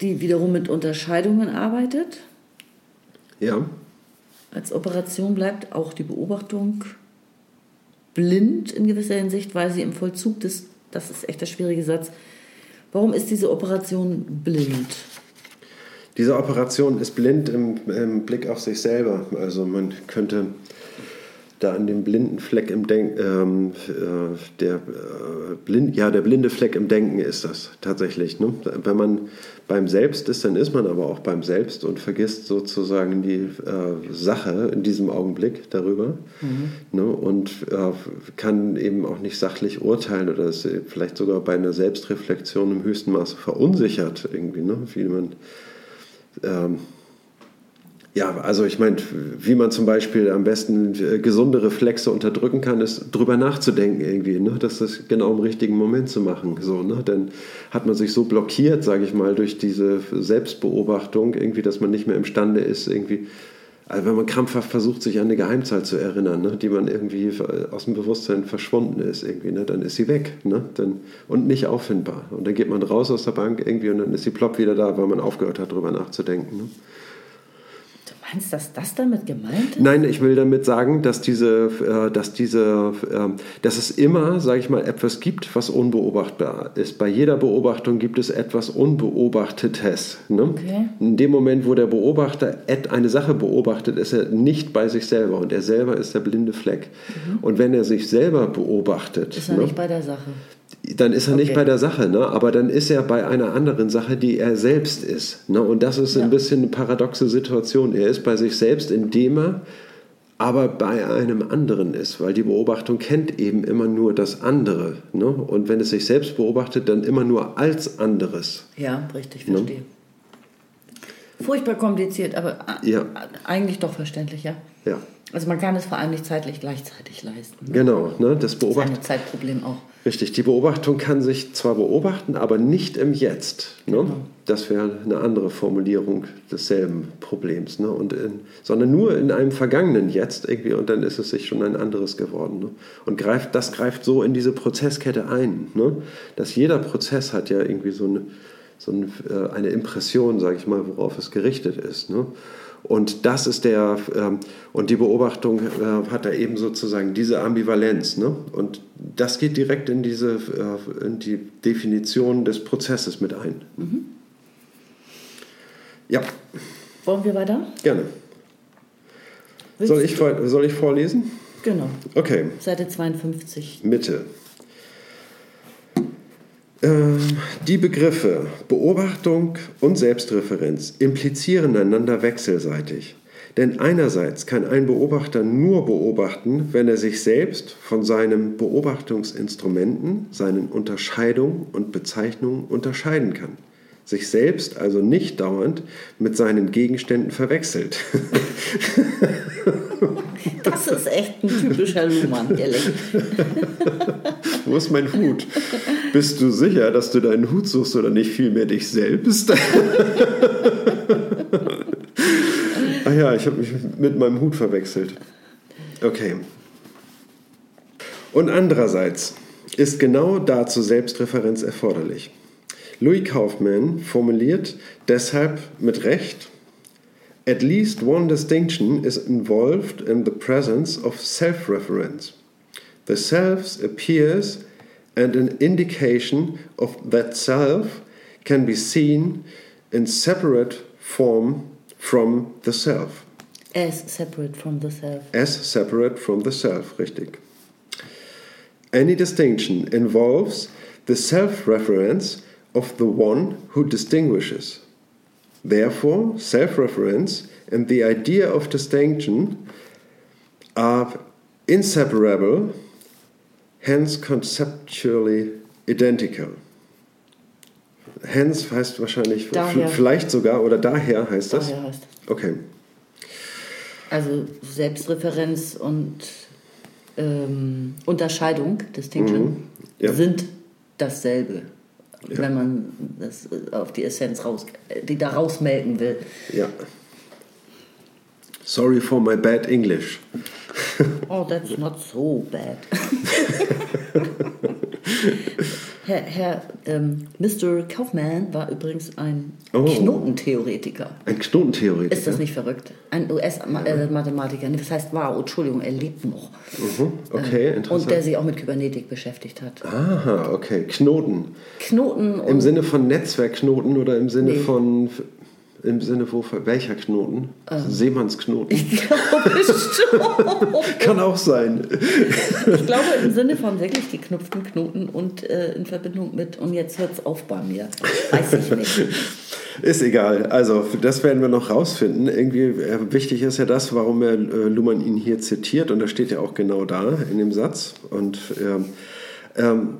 die wiederum mit Unterscheidungen arbeitet. Ja. Als Operation bleibt auch die Beobachtung blind in gewisser Hinsicht, weil sie im Vollzug des, das ist echt der schwierige Satz, warum ist diese Operation blind? Diese Operation ist blind im, im Blick auf sich selber. Also man könnte da an dem blinden Fleck im Denken, ähm, äh, der, äh, blind, ja, der blinde Fleck im Denken ist das tatsächlich. Ne? Wenn man beim Selbst ist, dann ist man aber auch beim Selbst und vergisst sozusagen die äh, Sache in diesem Augenblick darüber mhm. ne? und äh, kann eben auch nicht sachlich urteilen oder ist vielleicht sogar bei einer Selbstreflexion im höchsten Maße verunsichert irgendwie, ne? wie man ähm, ja, also ich meine, wie man zum Beispiel am besten äh, gesunde Reflexe unterdrücken kann, ist drüber nachzudenken irgendwie, ne? das ist genau im richtigen Moment zu machen. So, ne? Dann hat man sich so blockiert, sage ich mal, durch diese Selbstbeobachtung, irgendwie, dass man nicht mehr imstande ist, irgendwie, also wenn man krampfhaft versucht, sich an eine Geheimzahl zu erinnern, ne? die man irgendwie aus dem Bewusstsein verschwunden ist, irgendwie, ne? dann ist sie weg ne? dann, und nicht auffindbar. Und dann geht man raus aus der Bank irgendwie und dann ist sie plopp wieder da, weil man aufgehört hat, drüber nachzudenken. Ne? Meinst du, dass das damit gemeint ist? Nein, ich will damit sagen, dass diese, äh, dass diese, äh, dass es immer, sage ich mal, etwas gibt, was unbeobachtbar ist. Bei jeder Beobachtung gibt es etwas Unbeobachtetes. Ne? Okay. In dem Moment, wo der Beobachter eine Sache beobachtet, ist er nicht bei sich selber und er selber ist der blinde Fleck. Mhm. Und wenn er sich selber beobachtet, ist er ne? nicht bei der Sache dann ist er okay. nicht bei der Sache, ne? aber dann ist er bei einer anderen Sache, die er selbst ist. Ne? Und das ist ja. ein bisschen eine paradoxe Situation. Er ist bei sich selbst, indem er aber bei einem anderen ist, weil die Beobachtung kennt eben immer nur das andere. Ne? Und wenn es sich selbst beobachtet, dann immer nur als anderes. Ja, richtig, ne? verstehe. Ne? Furchtbar kompliziert, aber ja. eigentlich doch verständlich, ja. Ja. Also man kann es vor allem nicht zeitlich gleichzeitig leisten. Ne? Genau, ne, das beobachtet. Das ist ein Zeitproblem auch. Richtig, die Beobachtung kann sich zwar beobachten, aber nicht im Jetzt. Ne? Genau. Das wäre eine andere Formulierung desselben Problems. Ne? Und in, sondern nur in einem vergangenen Jetzt irgendwie und dann ist es sich schon ein anderes geworden. Ne? Und greift, das greift so in diese Prozesskette ein. Ne? Dass jeder Prozess hat ja irgendwie so eine, so eine, äh, eine Impression, sage ich mal, worauf es gerichtet ist. Ne? Und das ist der, ähm, und die Beobachtung äh, hat da eben sozusagen diese Ambivalenz. Ne? Und das geht direkt in, diese, äh, in die Definition des Prozesses mit ein. Mhm. Ja. Wollen wir weiter? Gerne. soll ich, soll ich vorlesen? Genau. Okay. Seite 52. Mitte. Ähm, die Begriffe Beobachtung und Selbstreferenz implizieren einander wechselseitig. Denn einerseits kann ein Beobachter nur beobachten, wenn er sich selbst von seinen Beobachtungsinstrumenten, seinen Unterscheidungen und Bezeichnungen unterscheiden kann. Sich selbst also nicht dauernd mit seinen Gegenständen verwechselt. [LAUGHS] Das ist echt ein typischer Luhmann, ehrlich. Wo ist mein Hut? Bist du sicher, dass du deinen Hut suchst oder nicht vielmehr dich selbst? Ach [LAUGHS] ja, ich habe mich mit meinem Hut verwechselt. Okay. Und andererseits ist genau dazu Selbstreferenz erforderlich. Louis Kaufmann formuliert deshalb mit Recht, At least one distinction is involved in the presence of self-reference. The self appears and an indication of that self can be seen in separate form from the self. As separate from the self. As separate from the self, richtig. Any distinction involves the self reference of the one who distinguishes. Therefore, self reference and the idea of distinction are inseparable, hence conceptually identical. Hence heißt wahrscheinlich daher. vielleicht sogar oder daher heißt das. Daher heißt. Okay. Also Selbstreferenz und ähm, Unterscheidung, Distinction, mhm. ja. sind dasselbe ja. wenn man das auf die Essenz raus, die da rausmelden will. Ja. Sorry for my bad English. [LAUGHS] oh, that's not so bad. [LAUGHS] Herr, Herr ähm, Mr. Kaufman war übrigens ein oh. Knotentheoretiker. Ein Knotentheoretiker? Ist das nicht verrückt? Ein US-Mathematiker. Das heißt, wow, Entschuldigung, er lebt noch. Mhm. Okay, ähm, interessant. Und der sich auch mit Kybernetik beschäftigt hat. Aha, okay. Knoten. Knoten. Im Sinne von Netzwerkknoten oder im Sinne nee. von im Sinne wo, welcher Knoten? Ähm, Seemannsknoten? Ich glaube schon. [LAUGHS] Kann auch sein. ich glaube im Sinne von wirklich geknüpften Knoten und äh, in Verbindung mit, und jetzt hört es auf bei mir. Weiß ich nicht. [LAUGHS] Ist egal. Also, das werden wir noch rausfinden. Irgendwie äh, wichtig ist ja das, warum er äh, Luhmann ihn hier zitiert. Und das steht ja auch genau da in dem Satz. Und ähm, ähm,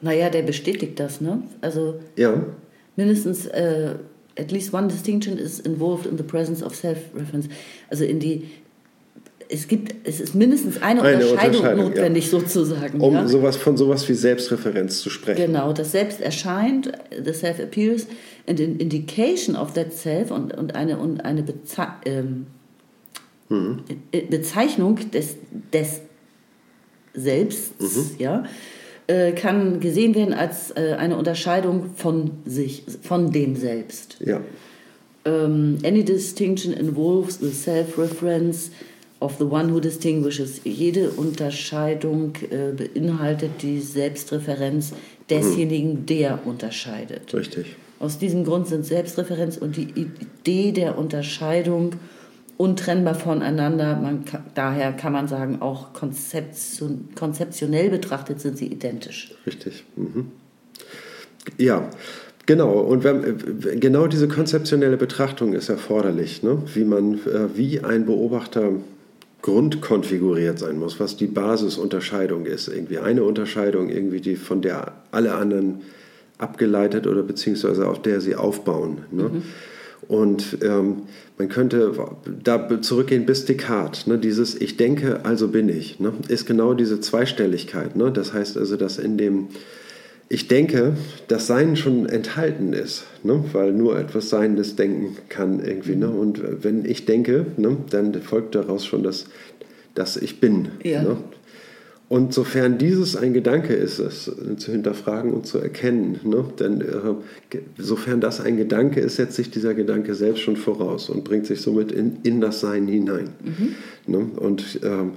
naja, der bestätigt das, ne? Also. Ja mindestens uh, at least one distinction is involved in the presence of self-reference. Also in die es gibt, es ist mindestens eine, eine Unterscheidung, Unterscheidung, notwendig ja. sozusagen. Um ja? sowas von sowas wie Selbstreferenz zu sprechen. Genau, das Selbst erscheint, the self appears, and an indication of that self und, und eine, und eine Beze ähm, mhm. Bezeichnung des, des Selbsts, mhm. ja, äh, kann gesehen werden als äh, eine Unterscheidung von sich, von dem Selbst. Ja. Um, ähm, any distinction involves the self-reference of the one who distinguishes. Jede Unterscheidung äh, beinhaltet die Selbstreferenz desjenigen, mhm. der unterscheidet. Richtig. Aus diesem Grund sind Selbstreferenz und die Idee der Unterscheidung untrennbar voneinander. Man kann, daher kann man sagen, auch konzeption, konzeptionell betrachtet sind sie identisch. Richtig. Mhm. Ja, genau. Und wenn, genau diese konzeptionelle Betrachtung ist erforderlich, ne? wie man, äh, wie ein Beobachter grundkonfiguriert sein muss, was die Basisunterscheidung ist. Irgendwie eine Unterscheidung, irgendwie die von der alle anderen abgeleitet oder beziehungsweise auf der sie aufbauen. Ne? Mhm. Und ähm, man könnte da zurückgehen bis Descartes. Ne? Dieses Ich denke, also bin ich, ne? ist genau diese Zweistelligkeit. Ne? Das heißt also, dass in dem Ich denke, das Sein schon enthalten ist, ne? weil nur etwas Seiendes denken kann irgendwie. Ne? Und wenn ich denke, ne? dann folgt daraus schon, dass, dass ich bin. Ja. Ne? Und sofern dieses ein Gedanke ist, es zu hinterfragen und zu erkennen, ne, denn äh, sofern das ein Gedanke ist, setzt sich dieser Gedanke selbst schon voraus und bringt sich somit in, in das Sein hinein. Mhm. Ne, und ähm,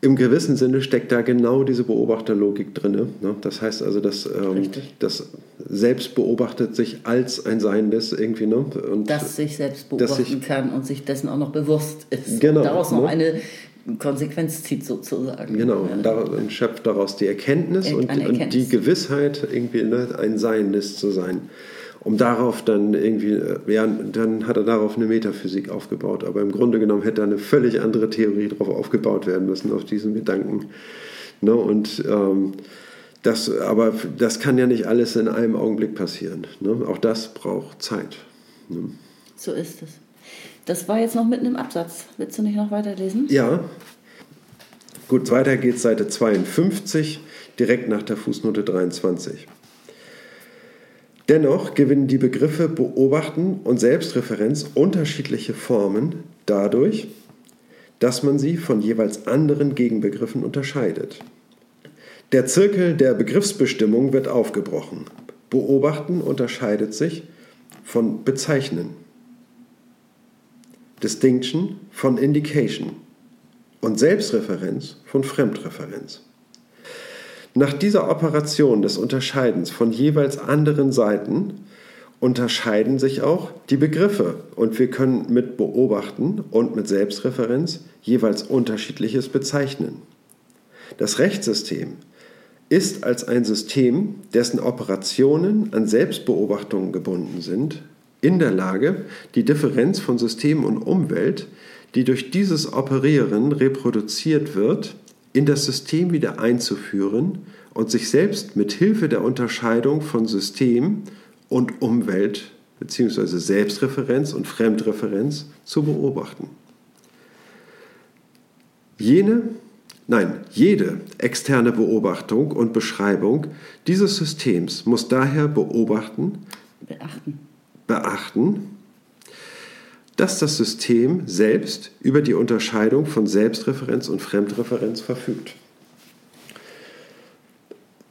im gewissen Sinne steckt da genau diese Beobachterlogik drin. Ne? Das heißt also, dass ähm, das selbst beobachtet sich als ein Seiendes irgendwie. Ne? Und das sich selbst beobachten sich, kann und sich dessen auch noch bewusst ist. Genau. Und daraus noch ne? eine Konsequenz zieht sozusagen. Genau, und, da, und schöpft daraus die Erkenntnis, und, Erkenntnis. und, die Gewissheit, irgendwie ne, ein Seiendes zu sein. Um darauf dann irgendwie, äh, ja, dann hat er darauf eine Metaphysik aufgebaut. Aber im Grunde genommen hätte eine völlig andere Theorie darauf aufgebaut werden müssen, auf diesen Gedanken. Ne, und ähm, das, aber das kann ja nicht alles in einem Augenblick passieren. Ne? Auch das braucht Zeit. Ne? So ist es. Das war jetzt noch mitten im Absatz. Willst du nicht noch weiterlesen? Ja. Gut, weiter geht's Seite 52, direkt nach der Fußnote 23. Dennoch gewinnen die Begriffe Beobachten und Selbstreferenz unterschiedliche Formen dadurch, dass man sie von jeweils anderen Gegenbegriffen unterscheidet. Der Zirkel der Begriffsbestimmung wird aufgebrochen. Beobachten unterscheidet sich von Bezeichnen. Distinction von Indication und Selbstreferenz von Fremdreferenz. Nach dieser Operation des Unterscheidens von jeweils anderen Seiten unterscheiden sich auch die Begriffe und wir können mit Beobachten und mit Selbstreferenz jeweils unterschiedliches bezeichnen. Das Rechtssystem ist als ein System, dessen Operationen an Selbstbeobachtungen gebunden sind, in der Lage, die Differenz von System und Umwelt, die durch dieses Operieren reproduziert wird, in das System wieder einzuführen und sich selbst mit Hilfe der Unterscheidung von System und Umwelt bzw. Selbstreferenz und Fremdreferenz zu beobachten. Jene, nein, jede externe Beobachtung und Beschreibung dieses Systems muss daher beobachten, beachten beachten, dass das System selbst über die Unterscheidung von Selbstreferenz und Fremdreferenz verfügt.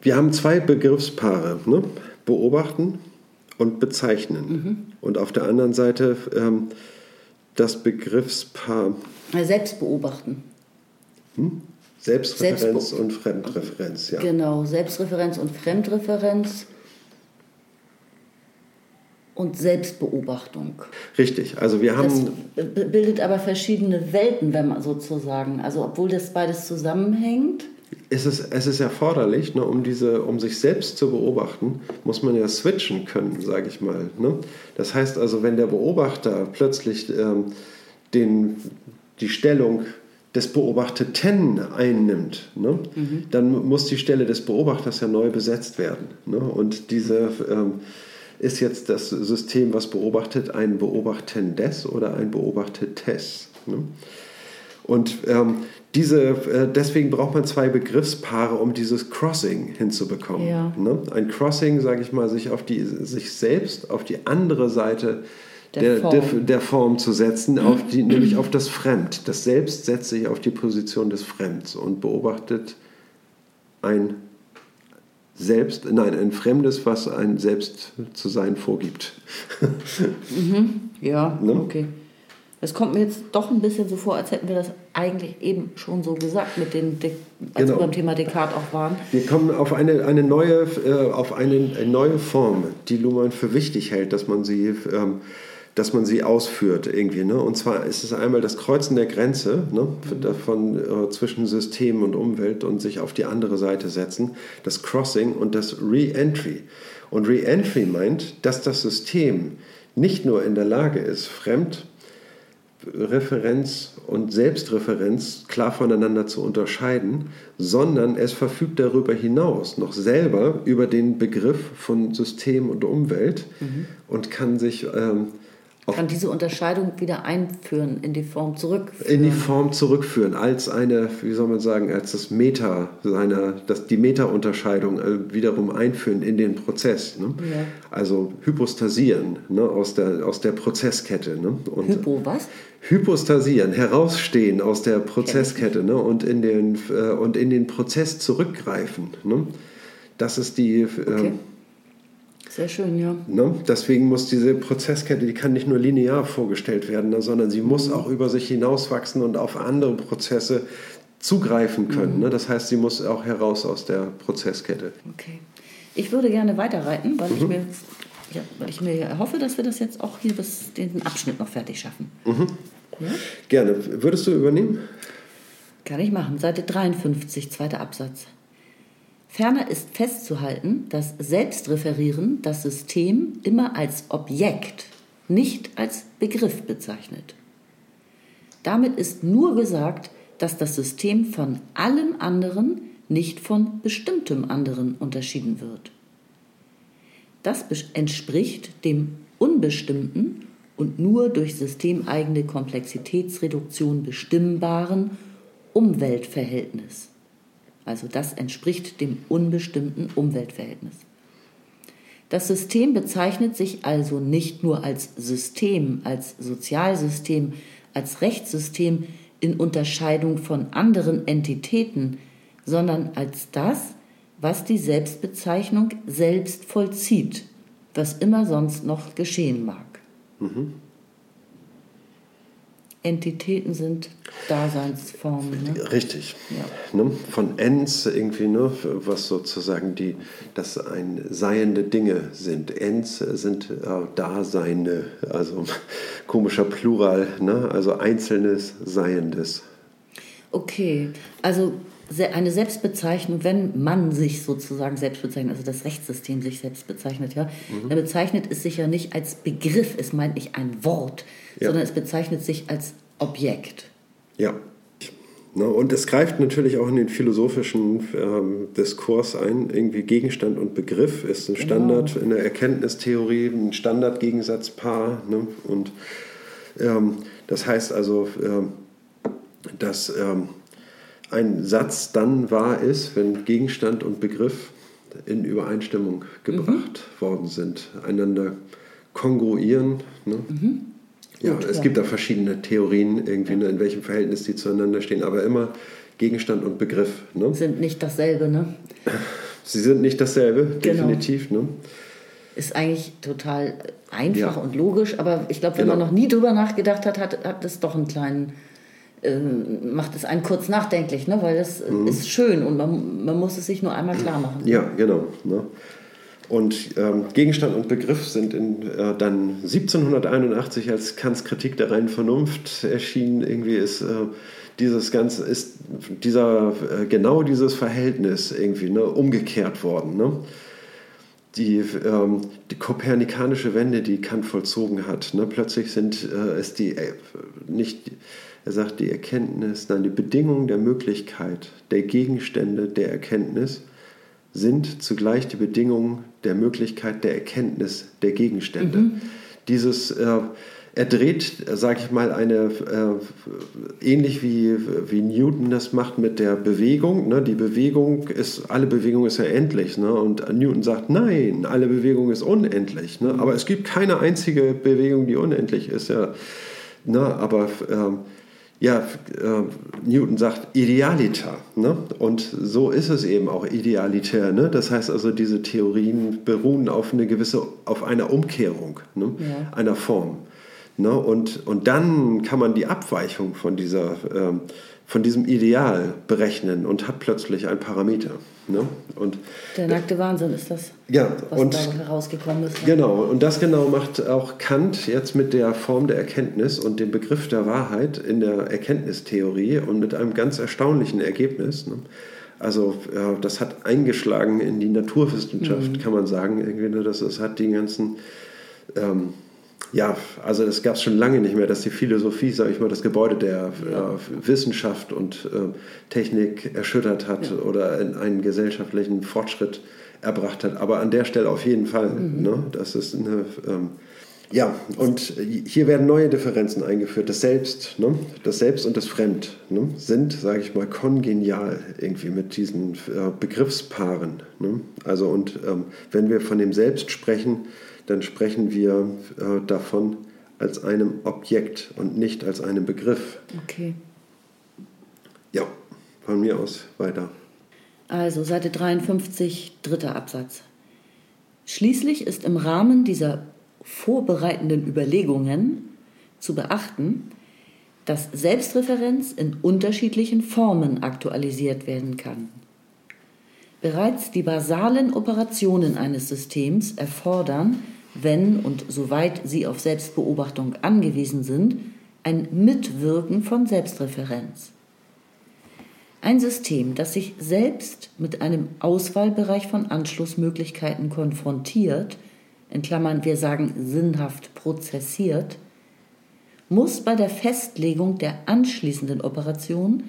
Wir haben zwei Begriffspaare, ne? beobachten und bezeichnen. Mhm. Und auf der anderen Seite ähm, das Begriffspaar Selbstbeobachten. Hm? Selbstreferenz Selbstbe und Fremdreferenz, ja. Genau, Selbstreferenz und Fremdreferenz und Selbstbeobachtung. Richtig, also wir haben. Das bildet aber verschiedene Welten, wenn man sozusagen. Also obwohl das beides zusammenhängt. Ist es, es ist erforderlich, ne, um, diese, um sich selbst zu beobachten, muss man ja switchen können, sage ich mal. Ne? Das heißt also, wenn der Beobachter plötzlich ähm, den, die Stellung des Beobachteten einnimmt, ne, mhm. dann muss die Stelle des Beobachters ja neu besetzt werden. Ne? Und diese. Ähm, ist jetzt das System, was beobachtet, ein Beobachtendes oder ein Beobachtetes? Ne? Und ähm, diese, äh, deswegen braucht man zwei Begriffspaare, um dieses Crossing hinzubekommen. Ja. Ne? Ein Crossing, sage ich mal, sich auf die, sich selbst auf die andere Seite der, der, Form. Der, der Form. zu setzen, auf die, nämlich auf das Fremd. Das Selbst setzt sich auf die Position des Fremds und beobachtet ein selbst, nein, ein Fremdes, was ein Selbst zu sein vorgibt. [LAUGHS] mhm. Ja, ne? okay. Es kommt mir jetzt doch ein bisschen so vor, als hätten wir das eigentlich eben schon so gesagt, mit den, als genau. wir beim Thema Descartes auch waren. Wir kommen auf eine, eine, neue, äh, auf eine, eine neue Form, die Luhmann für wichtig hält, dass man sie ähm, dass man sie ausführt irgendwie. Ne? Und zwar ist es einmal das Kreuzen der Grenze ne? von, äh, zwischen System und Umwelt und sich auf die andere Seite setzen, das Crossing und das Re-Entry. Und Re-Entry meint, dass das System nicht nur in der Lage ist, fremd Referenz und Selbstreferenz klar voneinander zu unterscheiden, sondern es verfügt darüber hinaus noch selber über den Begriff von System und Umwelt mhm. und kann sich ähm, kann diese Unterscheidung wieder einführen, in die Form zurückführen. In die Form zurückführen, als eine, wie soll man sagen, als das Meta, seiner, das, die Meta-Unterscheidung äh, wiederum einführen in den Prozess. Ne? Ja. Also hypostasieren ne? aus, der, aus der Prozesskette. Ne? Und Hypo was? Hypostasieren, herausstehen aus der Prozesskette ne? und, in den, äh, und in den Prozess zurückgreifen. Ne? Das ist die... Äh, okay. Sehr schön, ja. Ne? Deswegen muss diese Prozesskette, die kann nicht nur linear vorgestellt werden, ne? sondern sie muss mhm. auch über sich hinauswachsen und auf andere Prozesse zugreifen können. Mhm. Ne? Das heißt, sie muss auch heraus aus der Prozesskette. Okay. Ich würde gerne weiterreiten, weil, mhm. ich, mir, ja, weil ich mir hoffe, dass wir das jetzt auch hier bis den Abschnitt noch fertig schaffen. Mhm. Ja? Gerne. Würdest du übernehmen? Kann ich machen. Seite 53, zweiter Absatz. Ferner ist festzuhalten, dass Selbstreferieren das System immer als Objekt, nicht als Begriff bezeichnet. Damit ist nur gesagt, dass das System von allem anderen, nicht von bestimmtem anderen unterschieden wird. Das entspricht dem unbestimmten und nur durch systemeigene Komplexitätsreduktion bestimmbaren Umweltverhältnis. Also das entspricht dem unbestimmten Umweltverhältnis. Das System bezeichnet sich also nicht nur als System, als Sozialsystem, als Rechtssystem in Unterscheidung von anderen Entitäten, sondern als das, was die Selbstbezeichnung selbst vollzieht, was immer sonst noch geschehen mag. Mhm. Entitäten sind Daseinsformen. Ne? Richtig. Ja. Ne? Von Ens irgendwie, ne? was sozusagen die, das ein seiende Dinge sind. Ens sind äh, Daseine, also [LAUGHS] komischer Plural, ne? also einzelnes Seiendes. Okay, also eine Selbstbezeichnung, wenn man sich sozusagen selbst bezeichnet, also das Rechtssystem sich selbst bezeichnet, ja, mhm. dann bezeichnet es sich ja nicht als Begriff, es meint nicht ein Wort, ja. sondern es bezeichnet sich als Objekt. Ja. Und es greift natürlich auch in den philosophischen ähm, Diskurs ein. Irgendwie Gegenstand und Begriff ist ein genau. Standard genau. in der Erkenntnistheorie, ein Standardgegensatzpaar. Ne? Und ähm, das heißt also, ähm, dass ähm, ein Satz dann wahr ist, wenn Gegenstand und Begriff in Übereinstimmung gebracht mhm. worden sind, einander kongruieren. Ne? Mhm. Ja, Gut, es ja. gibt da verschiedene Theorien, irgendwie, ne, in welchem Verhältnis die zueinander stehen, aber immer Gegenstand und Begriff. Ne? Sind nicht dasselbe, ne? Sie sind nicht dasselbe, genau. definitiv. Ne? Ist eigentlich total einfach ja. und logisch, aber ich glaube, wenn genau. man noch nie drüber nachgedacht hat, hat, hat das doch einen kleinen, äh, macht es einen kurz nachdenklich, ne? weil das mhm. ist schön und man, man muss es sich nur einmal klar machen. Ja, genau. Ne? Und ähm, Gegenstand und Begriff sind in, äh, dann 1781 als Kants Kritik der reinen Vernunft erschienen. Irgendwie ist äh, dieses ganze, ist dieser, äh, genau dieses Verhältnis irgendwie ne, umgekehrt worden. Ne? Die, ähm, die kopernikanische Wende, die Kant vollzogen hat. Ne? Plötzlich sind, äh, ist die, äh, nicht, er sagt, die Erkenntnis, nein, die Bedingung der Möglichkeit, der Gegenstände der Erkenntnis sind zugleich die Bedingungen der Möglichkeit der Erkenntnis der Gegenstände. Mhm. Dieses, äh, er dreht, sage ich mal, eine, äh, ähnlich wie, wie Newton das macht mit der Bewegung. Ne? Die Bewegung ist, alle Bewegung ist ja endlich. Ne? Und Newton sagt, nein, alle Bewegung ist unendlich. Ne? Aber es gibt keine einzige Bewegung, die unendlich ist. Ja. Ne? Aber äh, ja, äh, Newton sagt Idealita. Ne? Und so ist es eben auch idealitär. Ne? Das heißt also, diese Theorien beruhen auf eine gewisse, auf einer Umkehrung ne? Ja. einer Form. Ne? Und, und dann kann man die Abweichung von dieser ähm, von diesem Ideal berechnen und hat plötzlich ein Parameter. Ne? Und, Der nackte Wahnsinn ist das, ja, was und, da herausgekommen ist. Genau, und das genau macht auch Kant jetzt mit der Form der Erkenntnis und dem Begriff der Wahrheit in der Erkenntnistheorie und mit einem ganz erstaunlichen Ergebnis. Ne? Also das hat eingeschlagen in die Naturwissenschaft, mhm. kann man sagen. Irgendwie, ne? das, das hat die ganzen... Ähm, ja, also es gab es schon lange nicht mehr, dass die Philosophie, sage ich mal, das Gebäude der ja. äh, Wissenschaft und äh, Technik erschüttert hat ja. oder einen gesellschaftlichen Fortschritt erbracht hat. Aber an der Stelle auf jeden Fall. Mhm. Ne? Das ist eine ähm, ja, und hier werden neue Differenzen eingeführt. Das Selbst, ne? das Selbst und das Fremd ne? sind, sage ich mal, kongenial irgendwie mit diesen äh, Begriffspaaren. Ne? Also und ähm, wenn wir von dem Selbst sprechen, dann sprechen wir äh, davon als einem Objekt und nicht als einem Begriff. Okay. Ja, von mir aus weiter. Also Seite 53, dritter Absatz. Schließlich ist im Rahmen dieser vorbereitenden Überlegungen zu beachten, dass Selbstreferenz in unterschiedlichen Formen aktualisiert werden kann. Bereits die basalen Operationen eines Systems erfordern, wenn und soweit sie auf Selbstbeobachtung angewiesen sind, ein Mitwirken von Selbstreferenz. Ein System, das sich selbst mit einem Auswahlbereich von Anschlussmöglichkeiten konfrontiert, in Klammern wir sagen sinnhaft prozessiert, muss bei der Festlegung der anschließenden Operation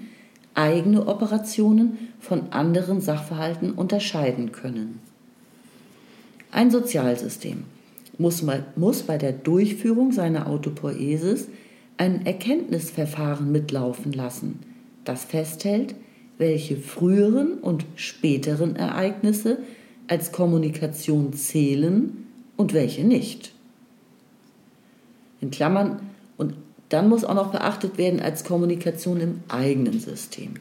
eigene Operationen von anderen Sachverhalten unterscheiden können. Ein Sozialsystem muss, muss bei der Durchführung seiner Autopoiesis ein Erkenntnisverfahren mitlaufen lassen, das festhält, welche früheren und späteren Ereignisse als Kommunikation zählen und welche nicht. In Klammern, und dann muss auch noch beachtet werden als Kommunikation im eigenen System.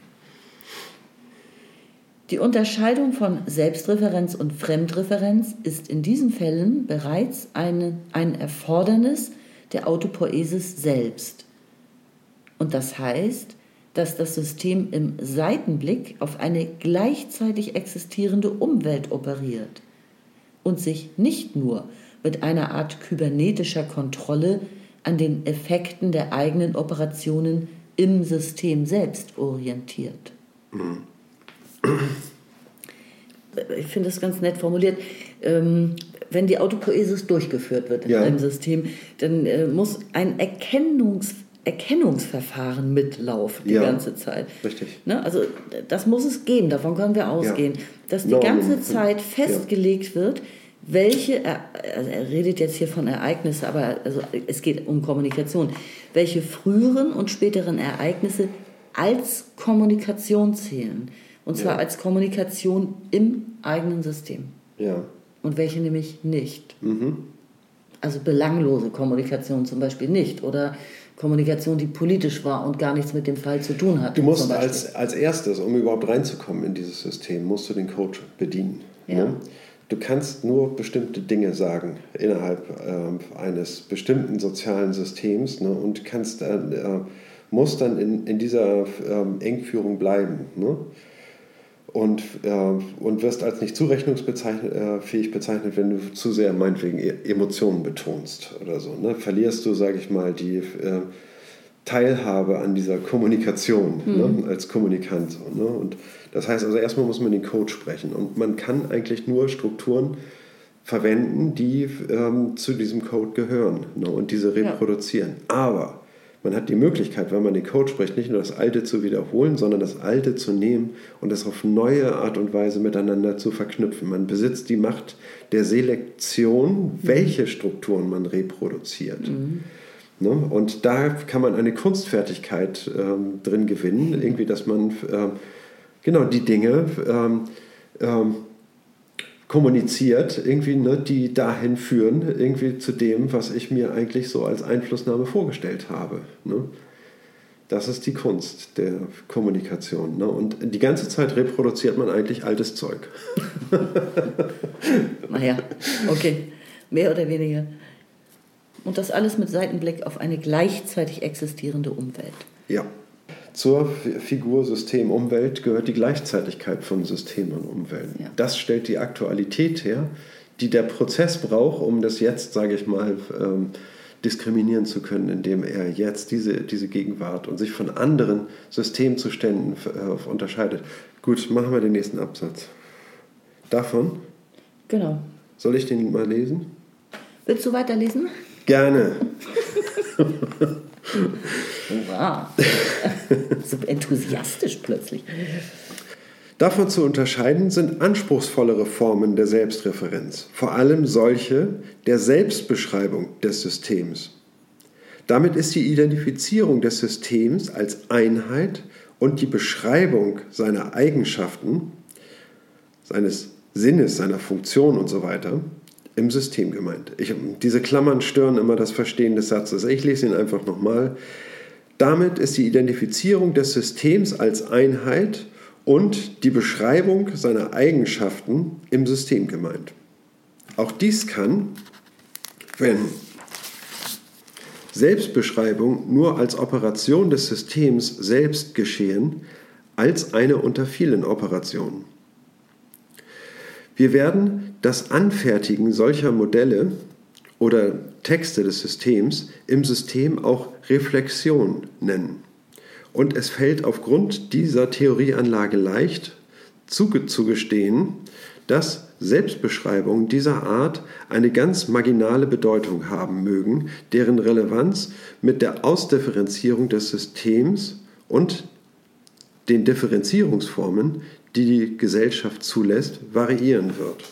Die Unterscheidung von Selbstreferenz und Fremdreferenz ist in diesen Fällen bereits eine, ein Erfordernis der Autopoesis selbst. Und das heißt, dass das System im Seitenblick auf eine gleichzeitig existierende Umwelt operiert und sich nicht nur mit einer Art kybernetischer Kontrolle an den Effekten der eigenen Operationen im System selbst orientiert. Ich finde das ganz nett formuliert. Ähm, wenn die Autopoesis durchgeführt wird in ja. einem System, dann äh, muss ein Erkennungs Erkennungsverfahren mitlaufen die ja, ganze Zeit. Richtig. Ne? Also das muss es geben, davon können wir ausgehen, ja. dass die ganze Zeit festgelegt wird, welche, also er redet jetzt hier von Ereignissen, aber also es geht um Kommunikation, welche früheren und späteren Ereignisse als Kommunikation zählen. Und zwar ja. als Kommunikation im eigenen System. Ja. Und welche nämlich nicht. Mhm. Also belanglose Kommunikation zum Beispiel nicht. Oder Kommunikation, die politisch war und gar nichts mit dem Fall zu tun hat. Du musst als, als erstes, um überhaupt reinzukommen in dieses System, musst du den Code bedienen. Ja. Ne? Du kannst nur bestimmte Dinge sagen innerhalb äh, eines bestimmten sozialen Systems ne, und kannst, äh, musst dann in, in dieser äh, Engführung bleiben. Ne? Und, äh, und wirst als nicht zurechnungsfähig äh, bezeichnet, wenn du zu sehr meinetwegen e-, Emotionen betonst oder so. Ne? Verlierst du, sage ich mal, die äh, Teilhabe an dieser Kommunikation mhm. ne? als Kommunikant. So, ne? Und das heißt also, erstmal muss man den Code sprechen und man kann eigentlich nur Strukturen verwenden, die ähm, zu diesem Code gehören ne? und diese reproduzieren. Ja. Aber man hat die Möglichkeit, wenn man den Code spricht, nicht nur das Alte zu wiederholen, sondern das Alte zu nehmen und es auf neue Art und Weise miteinander zu verknüpfen. Man besitzt die Macht der Selektion, welche Strukturen man reproduziert. Mhm. Ne? Und da kann man eine Kunstfertigkeit ähm, drin gewinnen, irgendwie, dass man ähm, genau die Dinge ähm, ähm, kommuniziert, irgendwie, ne, die dahin führen, irgendwie zu dem, was ich mir eigentlich so als Einflussnahme vorgestellt habe. Ne? Das ist die Kunst der Kommunikation. Ne? Und die ganze Zeit reproduziert man eigentlich altes Zeug. [LAUGHS] naja, okay, mehr oder weniger. Und das alles mit Seitenblick auf eine gleichzeitig existierende Umwelt. Ja. Zur Figur System Umwelt gehört die Gleichzeitigkeit von System und Umwelt. Ja. Das stellt die Aktualität her, die der Prozess braucht, um das jetzt, sage ich mal, ähm, diskriminieren zu können, indem er jetzt diese, diese Gegenwart und sich von anderen Systemzuständen äh, unterscheidet. Gut, machen wir den nächsten Absatz. Davon? Genau. Soll ich den mal lesen? Willst du weiterlesen? Gerne. [LAUGHS] [LAUGHS] So enthusiastisch plötzlich. Davon zu unterscheiden sind anspruchsvollere Formen der Selbstreferenz, vor allem solche der Selbstbeschreibung des Systems. Damit ist die Identifizierung des Systems als Einheit und die Beschreibung seiner Eigenschaften, seines Sinnes, seiner Funktion und so weiter im System gemeint. Ich, diese Klammern stören immer das Verstehen des Satzes. Ich lese ihn einfach nochmal. Damit ist die Identifizierung des Systems als Einheit und die Beschreibung seiner Eigenschaften im System gemeint. Auch dies kann, wenn Selbstbeschreibung nur als Operation des Systems selbst geschehen, als eine unter vielen Operationen. Wir werden das Anfertigen solcher Modelle oder Texte des Systems im System auch Reflexion nennen. Und es fällt aufgrund dieser Theorieanlage leicht zugestehen, dass Selbstbeschreibungen dieser Art eine ganz marginale Bedeutung haben mögen, deren Relevanz mit der Ausdifferenzierung des Systems und den Differenzierungsformen, die die Gesellschaft zulässt, variieren wird.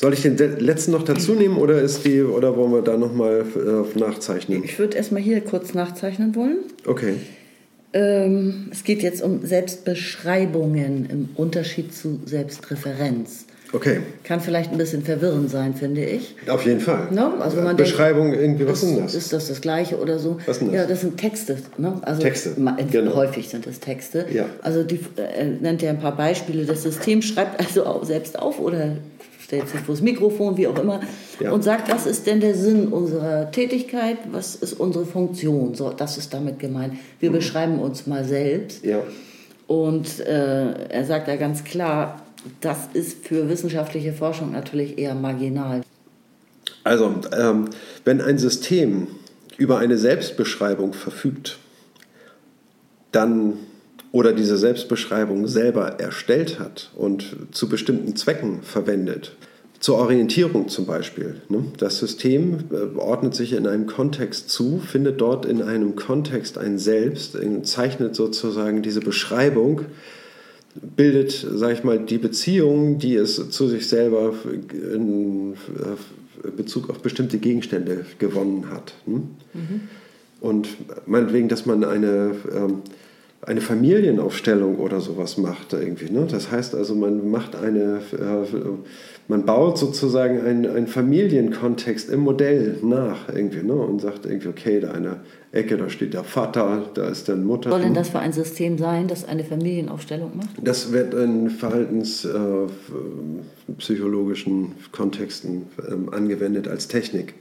Soll ich den letzten noch dazu nehmen oder ist die oder wollen wir da nochmal äh, nachzeichnen? Ich würde erstmal hier kurz nachzeichnen wollen. Okay. Ähm, es geht jetzt um Selbstbeschreibungen im Unterschied zu Selbstreferenz. Okay. Kann vielleicht ein bisschen verwirrend sein, finde ich. Auf jeden Fall. Ne? Also man Beschreibung denkt, irgendwie, was ist, sind das? Ist das das Gleiche oder so? Was sind das? Ja, das sind Texte. Ne? Also Texte, genau. Häufig sind es Texte. Ja. Also die, er nennt ja ein paar Beispiele. Das System schreibt also auch selbst auf oder stellt sich vor das Mikrofon, wie auch immer, Ja. und sagt, was ist denn der Sinn unserer Tätigkeit, was ist unsere Funktion. So, das ist damit gemeint. Wir beschreiben uns mal selbst. Ja. Und äh, er sagt ja ganz klar, das ist für wissenschaftliche Forschung natürlich eher marginal. Also, ähm, wenn ein System über eine Selbstbeschreibung verfügt, dann oder diese Selbstbeschreibung selber erstellt hat und zu bestimmten Zwecken verwendet, zur Orientierung zum Beispiel. Ne? Das System äh, ordnet sich in einem Kontext zu, findet dort in einem Kontext ein Selbst, zeichnet sozusagen diese Beschreibung, bildet, sage ich mal, die Beziehung, die es zu sich selber in äh, Bezug auf bestimmte Gegenstände gewonnen hat. Ne? Und meinetwegen, dass man eine, ähm, eine Familienaufstellung oder sowas macht irgendwie. Ne? Das heißt also, man macht eine, äh, man baut sozusagen einen, einen Familienkontext im Modell nach irgendwie ne? und sagt irgendwie, okay, da eine Ecke, da steht der Vater, da ist dann Mutter. Soll denn das für ein System sein, das eine Familienaufstellung macht? Das wird in verhaltenspsychologischen Kontexten ähm, angewendet als Technik.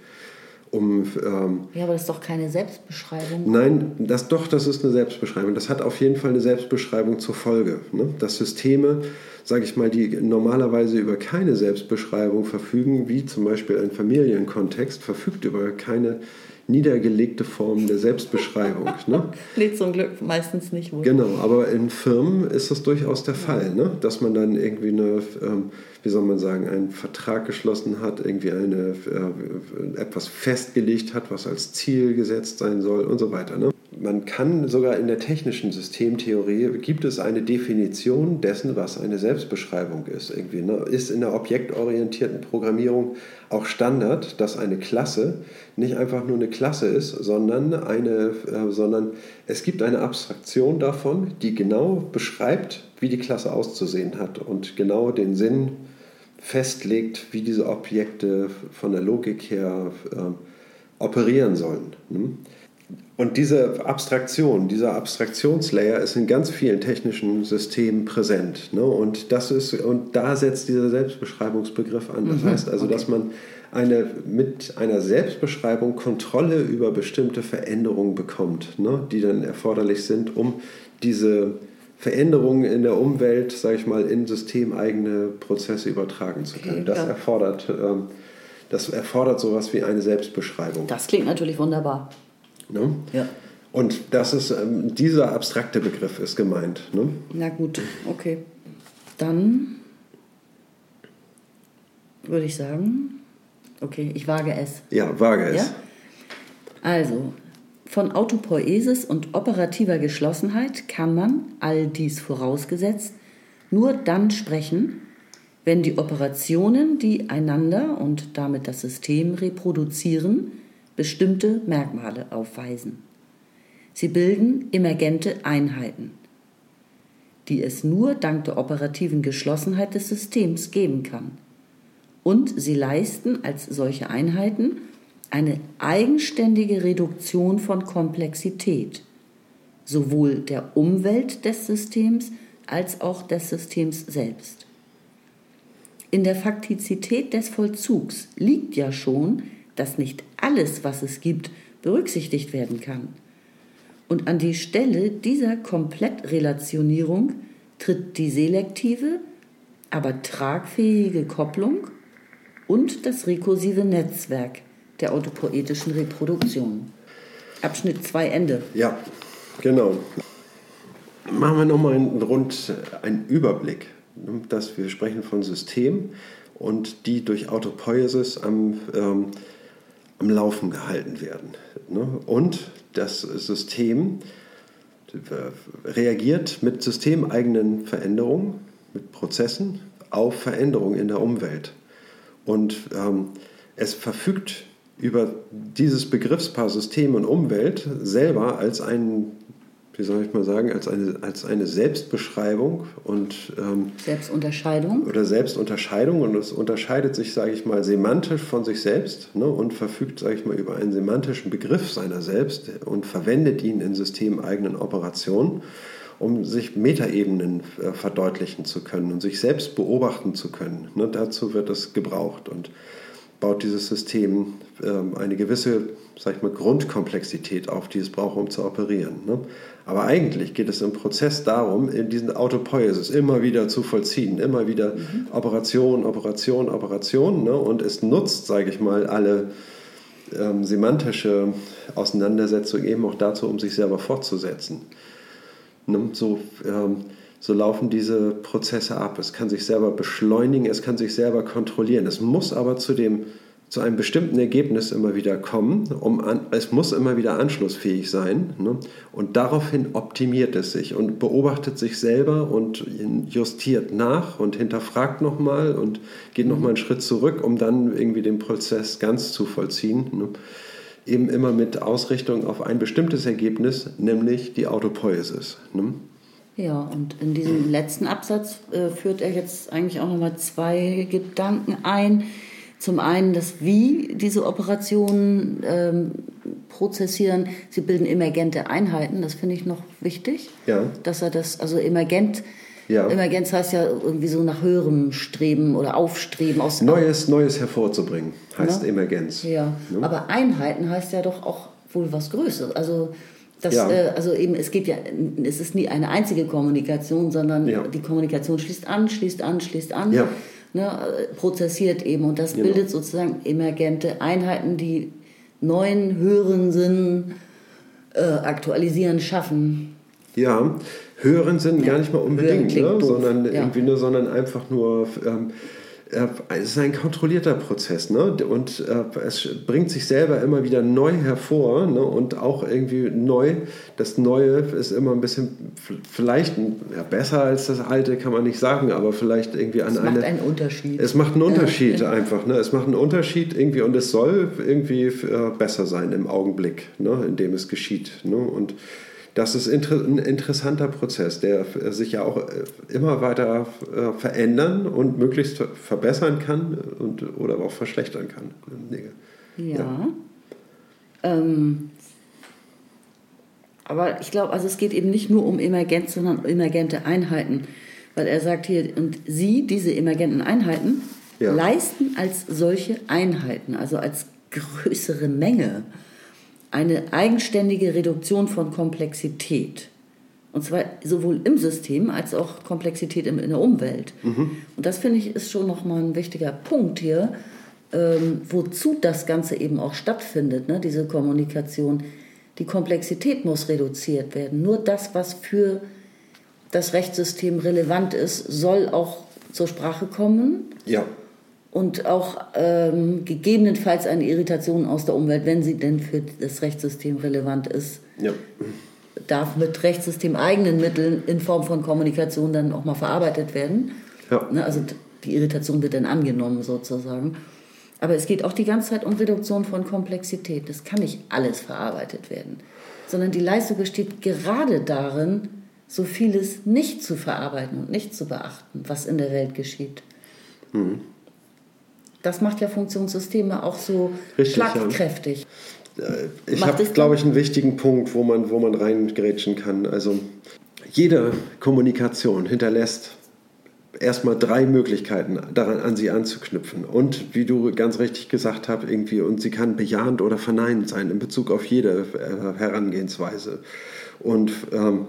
Um, ähm, Ja, aber das ist doch keine Selbstbeschreibung. nein, das doch, das ist eine Selbstbeschreibung. Das hat auf jeden Fall eine Selbstbeschreibung zur Folge. Ne? Dass Systeme, sage ich mal, die normalerweise über keine Selbstbeschreibung verfügen, wie zum Beispiel ein Familienkontext, verfügt über keine niedergelegte Form der Selbstbeschreibung. ne? [LAUGHS] Nee, zum Glück meistens nicht wohl. Genau, aber in Firmen ist das durchaus der Fall, ne? dass man dann irgendwie eine, ähm, wie soll man sagen, einen Vertrag geschlossen hat, irgendwie eine, äh, etwas festgelegt hat, was als Ziel gesetzt sein soll und so weiter. Ne? Man kann sogar in der technischen Systemtheorie, gibt es eine Definition dessen, was eine Selbstbeschreibung ist. Irgendwie, ne? Ist in der objektorientierten Programmierung auch Standard, dass eine Klasse nicht einfach nur eine Klasse ist, sondern, eine, äh, sondern es gibt eine Abstraktion davon, die genau beschreibt, wie die Klasse auszusehen hat und genau den Sinn festlegt, wie diese Objekte von der Logik her äh, operieren sollen. Ne? Und diese Abstraktion, dieser Abstraktionslayer ist in ganz vielen technischen Systemen präsent. Ne? Und, das ist, und da setzt dieser Selbstbeschreibungsbegriff an. Das heißt also, dass man eine, mit einer Selbstbeschreibung Kontrolle über bestimmte Veränderungen bekommt, ne? die dann erforderlich sind, um diese Veränderungen in der Umwelt, sage ich mal, in systemeigene Prozesse übertragen zu können. Okay, das, ja. erfordert, ähm, das erfordert sowas wie eine Selbstbeschreibung. Das klingt natürlich wunderbar. Ne? Ja. Und das ist, ähm, dieser abstrakte Begriff ist gemeint. Ne? Na gut, okay. Dann würde ich sagen, Okay, ich wage es. Ja, wage es. Ja? Also, von Autopoiesis und operativer Geschlossenheit kann man, all dies vorausgesetzt, nur dann sprechen, wenn die Operationen, die einander und damit das System reproduzieren, bestimmte Merkmale aufweisen. Sie bilden emergente Einheiten, die es nur dank der operativen Geschlossenheit des Systems geben kann. Und sie leisten als solche Einheiten eine eigenständige Reduktion von Komplexität, sowohl der Umwelt des Systems als auch des Systems selbst. In der Faktizität des Vollzugs liegt ja schon, dass nicht alles, was es gibt, berücksichtigt werden kann. Und an die Stelle dieser Komplettrelationierung tritt die selektive, aber tragfähige Kopplung und das rekursive Netzwerk der autopoetischen Reproduktion. Abschnitt 2 Ende. Ja, genau. Machen wir nochmal einen, rund einen Überblick. Dass wir sprechen von Systemen und die durch Autopoiesis am, ähm, am Laufen gehalten werden. Ne? Und das System reagiert mit systemeigenen Veränderungen, mit Prozessen auf Veränderungen in der Umwelt. Und ähm, es verfügt über dieses Begriffspaar System und Umwelt selber als ein, wie soll ich mal sagen, als eine, als eine Selbstbeschreibung und ähm, Selbstunterscheidung. Oder Selbstunterscheidung und es unterscheidet sich, sage ich mal, semantisch von sich selbst ne, und verfügt, sage ich mal, über einen semantischen Begriff seiner selbst und verwendet ihn in systemeigenen Operationen um sich Metaebenen äh, verdeutlichen zu können und sich selbst beobachten zu können. Ne, dazu wird es gebraucht. Und baut dieses System ähm, eine gewisse sag ich mal, Grundkomplexität auf, die es braucht, um zu operieren. Ne? Aber eigentlich geht es im Prozess darum, in diesen Autopoiesis immer wieder zu vollziehen, immer wieder mhm. Operation, Operation, Operation. Ne? Und es nutzt, sage ich mal, alle ähm, semantische Auseinandersetzungen eben auch dazu, um sich selber fortzusetzen. Ne? So ähm, so laufen diese Prozesse ab. Es kann sich selber beschleunigen, es kann sich selber kontrollieren. Es muss aber zu, dem, zu einem bestimmten Ergebnis immer wieder kommen. Um an, es muss immer wieder anschlussfähig sein. Ne? Und daraufhin optimiert es sich und beobachtet sich selber und justiert nach und hinterfragt nochmal und geht nochmal einen Schritt zurück, um dann irgendwie den Prozess ganz zu vollziehen. Ne? Eben immer mit Ausrichtung auf ein bestimmtes Ergebnis, nämlich die Autopoiesis. Ne? Ja, und in diesem letzten Absatz äh, führt er jetzt eigentlich auch nochmal zwei Gedanken ein. Zum einen, dass wie diese Operationen ähm, prozessieren, sie bilden emergente Einheiten, das finde ich noch wichtig. Ja. Dass er das, also emergent, ja. Emergenz heißt ja irgendwie so nach höherem Streben oder Aufstreben aus. Neues, Neues hervorzubringen heißt ja. Emergenz. Ja. ja. Aber Einheiten heißt ja doch auch wohl was Größeres. Also das, ja. äh, also eben, es geht ja, es ist nie eine einzige Kommunikation, sondern ja. die Kommunikation schließt an, schließt an, schließt an, ja. ne, prozessiert eben und das genau. bildet sozusagen emergente Einheiten, die neuen, höheren Sinn äh, aktualisieren, schaffen. Ja, höheren Sinn gar nicht mal unbedingt, ne, sondern irgendwie nur, sondern einfach nur ähm, äh, es ist ein kontrollierter Prozess ne? und äh, es bringt sich selber immer wieder neu hervor ne? und auch irgendwie neu. Das Neue ist immer ein bisschen vielleicht ja, besser als das Alte, kann man nicht sagen, aber vielleicht irgendwie an eine. Es macht einen Unterschied. Es macht einen Unterschied ja. einfach. Ne? Es macht einen Unterschied irgendwie und es soll irgendwie äh, besser sein im Augenblick, ne? in dem es geschieht. Ne? Und das ist ein interessanter Prozess, der sich ja auch äh, immer weiter äh, verändern und möglichst verbessern kann und, oder auch verschlechtern kann. Ja. ja. Ähm, aber ich glaube, also es geht eben nicht nur um Emergenz, sondern um emergente Einheiten. Weil er sagt hier, und sie, diese emergenten Einheiten, ja. leisten als solche Einheiten, also als größere Menge, eine eigenständige Reduktion von Komplexität. Und zwar sowohl im System als auch Komplexität in der Umwelt. Mhm. Und das finde ich ist schon nochmal ein wichtiger Punkt hier, ähm, wozu das Ganze eben auch stattfindet, ne, diese Kommunikation. Die Komplexität muss reduziert werden. Nur das, was für das Rechtssystem relevant ist, soll auch zur Sprache kommen. Ja. Und auch ähm, gegebenenfalls eine Irritation aus der Umwelt, wenn sie denn für das Rechtssystem relevant ist. Ja. Darf mit Rechtssystem eigenen Mitteln in Form von Kommunikation dann auch mal verarbeitet werden. Ja. Ne, also die Irritation wird dann angenommen sozusagen. Aber es geht auch die ganze Zeit um Reduktion von Komplexität. Das kann nicht alles verarbeitet werden, sondern die Leistung besteht gerade darin, so vieles nicht zu verarbeiten und nicht zu beachten, was in der Welt geschieht. Mhm. Das macht ja Funktionssysteme auch so Richtig, schlagkräftig. Ja. Ich habe, glaube ich, einen wichtigen Punkt, wo man, wo man reingrätschen kann. Also jede Kommunikation hinterlässt erstmal drei Möglichkeiten, daran an sie anzuknüpfen. Und wie du ganz richtig gesagt hast, irgendwie, und sie kann bejahend oder verneinend sein in Bezug auf jede äh, Herangehensweise. Und ähm,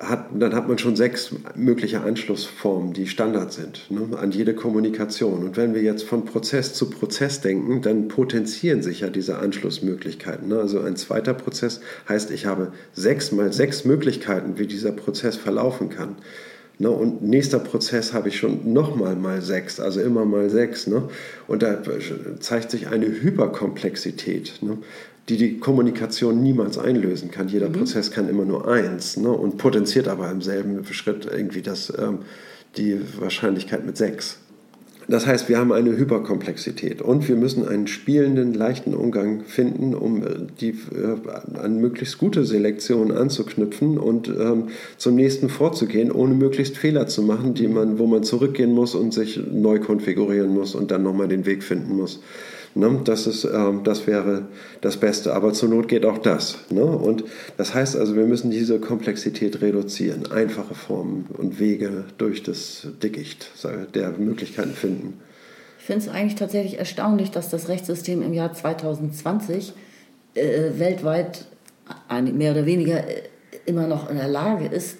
hat, dann hat man schon sechs mögliche Anschlussformen, die Standard sind, ne, an jede Kommunikation. Und wenn wir jetzt von Prozess zu Prozess denken, dann potenzieren sich ja diese Anschlussmöglichkeiten. Ne? Also ein zweiter Prozess heißt, ich habe sechs mal sechs Möglichkeiten, wie dieser Prozess verlaufen kann. Ne? Und nächster Prozess habe ich schon nochmal mal sechs, also immer mal sechs. Ne? Und da zeigt sich eine Hyperkomplexität, ne? Die die Kommunikation niemals einlösen kann. Jeder mhm. Prozess kann immer nur eins ne? und potenziert aber im selben Schritt irgendwie das, ähm, die Wahrscheinlichkeit mit sechs. Das heißt, wir haben eine Hyperkomplexität und wir müssen einen spielenden, leichten Umgang finden, um äh, die, äh, an möglichst gute Selektion anzuknüpfen und ähm, zum nächsten vorzugehen, ohne möglichst Fehler zu machen, die man, wo man zurückgehen muss und sich neu konfigurieren muss und dann nochmal den Weg finden muss. Ne? Das, ist, ähm, das wäre das Beste. Aber zur Not geht auch das. Ne? Und das heißt also, wir müssen diese Komplexität reduzieren, einfache Formen und Wege durch das Dickicht der Möglichkeiten finden. Ich finde es eigentlich tatsächlich erstaunlich, dass das Rechtssystem im Jahr 2020 äh, weltweit mehr oder weniger äh, immer noch in der Lage ist,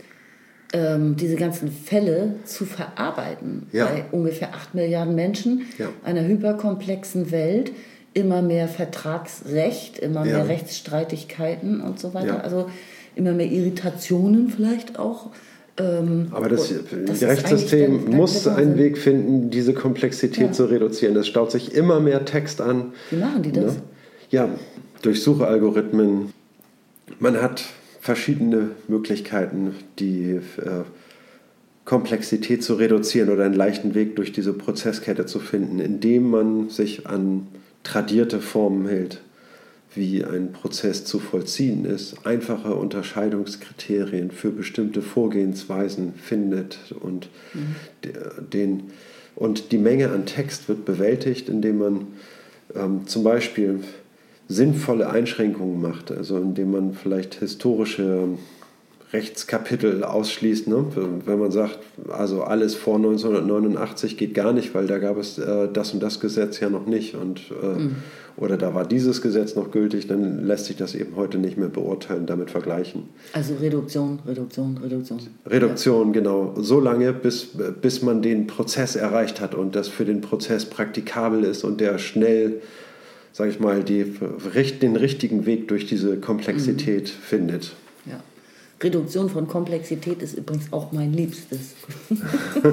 ähm, diese ganzen Fälle zu verarbeiten. Ja. Bei ungefähr 8 Milliarden Menschen, ja. einer hyperkomplexen Welt, immer mehr Vertragsrecht, immer ja. mehr Rechtsstreitigkeiten und so weiter. Also immer mehr Irritationen vielleicht auch. Ähm, Aber das, das Rechtssystem muss einen Weg finden, diese Komplexität zu reduzieren. Es staut sich immer mehr Text an. Wie machen die das? Ne? Ja, durch Suchalgorithmen. Man hat verschiedene Möglichkeiten, die äh, Komplexität zu reduzieren oder einen leichten Weg durch diese Prozesskette zu finden, indem man sich an tradierte Formen hält, wie ein Prozess zu vollziehen ist, einfache Unterscheidungskriterien für bestimmte Vorgehensweisen findet und, mhm. den, und die Menge an Text wird bewältigt, indem man ähm, zum Beispiel sinnvolle Einschränkungen macht, also indem man vielleicht historische Rechtskapitel ausschließt, ne? wenn man sagt, also alles vor 1989 geht gar nicht, weil da gab es äh, das und das Gesetz ja noch nicht und äh, mhm. oder da war dieses Gesetz noch gültig, dann lässt sich das eben heute nicht mehr beurteilen, damit vergleichen. Also Reduktion, Reduktion, Reduktion. Reduktion, ja. genau. So lange, bis, bis man den Prozess erreicht hat und das für den Prozess praktikabel ist und der schnell sage ich mal, die, den richtigen Weg durch diese Komplexität mhm. findet. Ja. Reduktion von Komplexität ist übrigens auch mein Liebstes. [LAUGHS]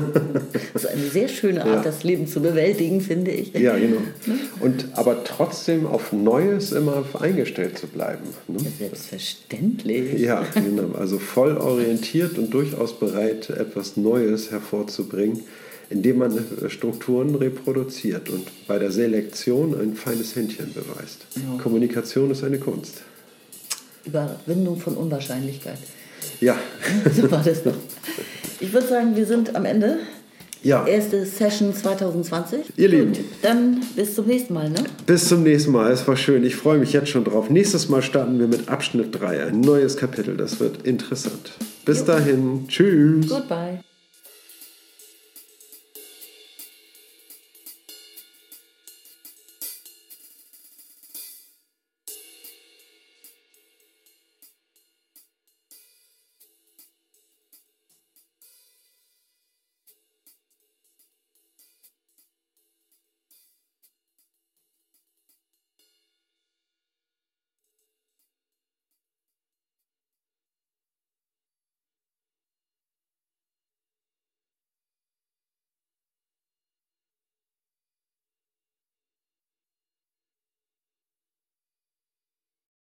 das ist eine sehr schöne Art, ja. das Leben zu bewältigen, finde ich. Ja, genau. Ne? Und aber trotzdem auf Neues immer eingestellt zu bleiben. Ne? Ja, selbstverständlich. Ja, genau. Also voll orientiert und durchaus bereit, etwas Neues hervorzubringen indem man äh, Strukturen reproduziert und bei der Selektion ein feines Händchen beweist. Ja. Kommunikation ist eine Kunst. Überwindung von Unwahrscheinlichkeit. Ja. [LAUGHS] So war das doch. Ich würde sagen, wir sind am Ende. Ja. Erste Session 2020. Ihr Lieben. Gut, dann bis zum nächsten Mal, ne? Bis zum nächsten Mal. Es war schön. Ich freue mich jetzt schon drauf. Nächstes Mal starten wir mit Abschnitt 3. Ein neues Kapitel. Das wird interessant. Bis jo. dahin. Tschüss. Goodbye.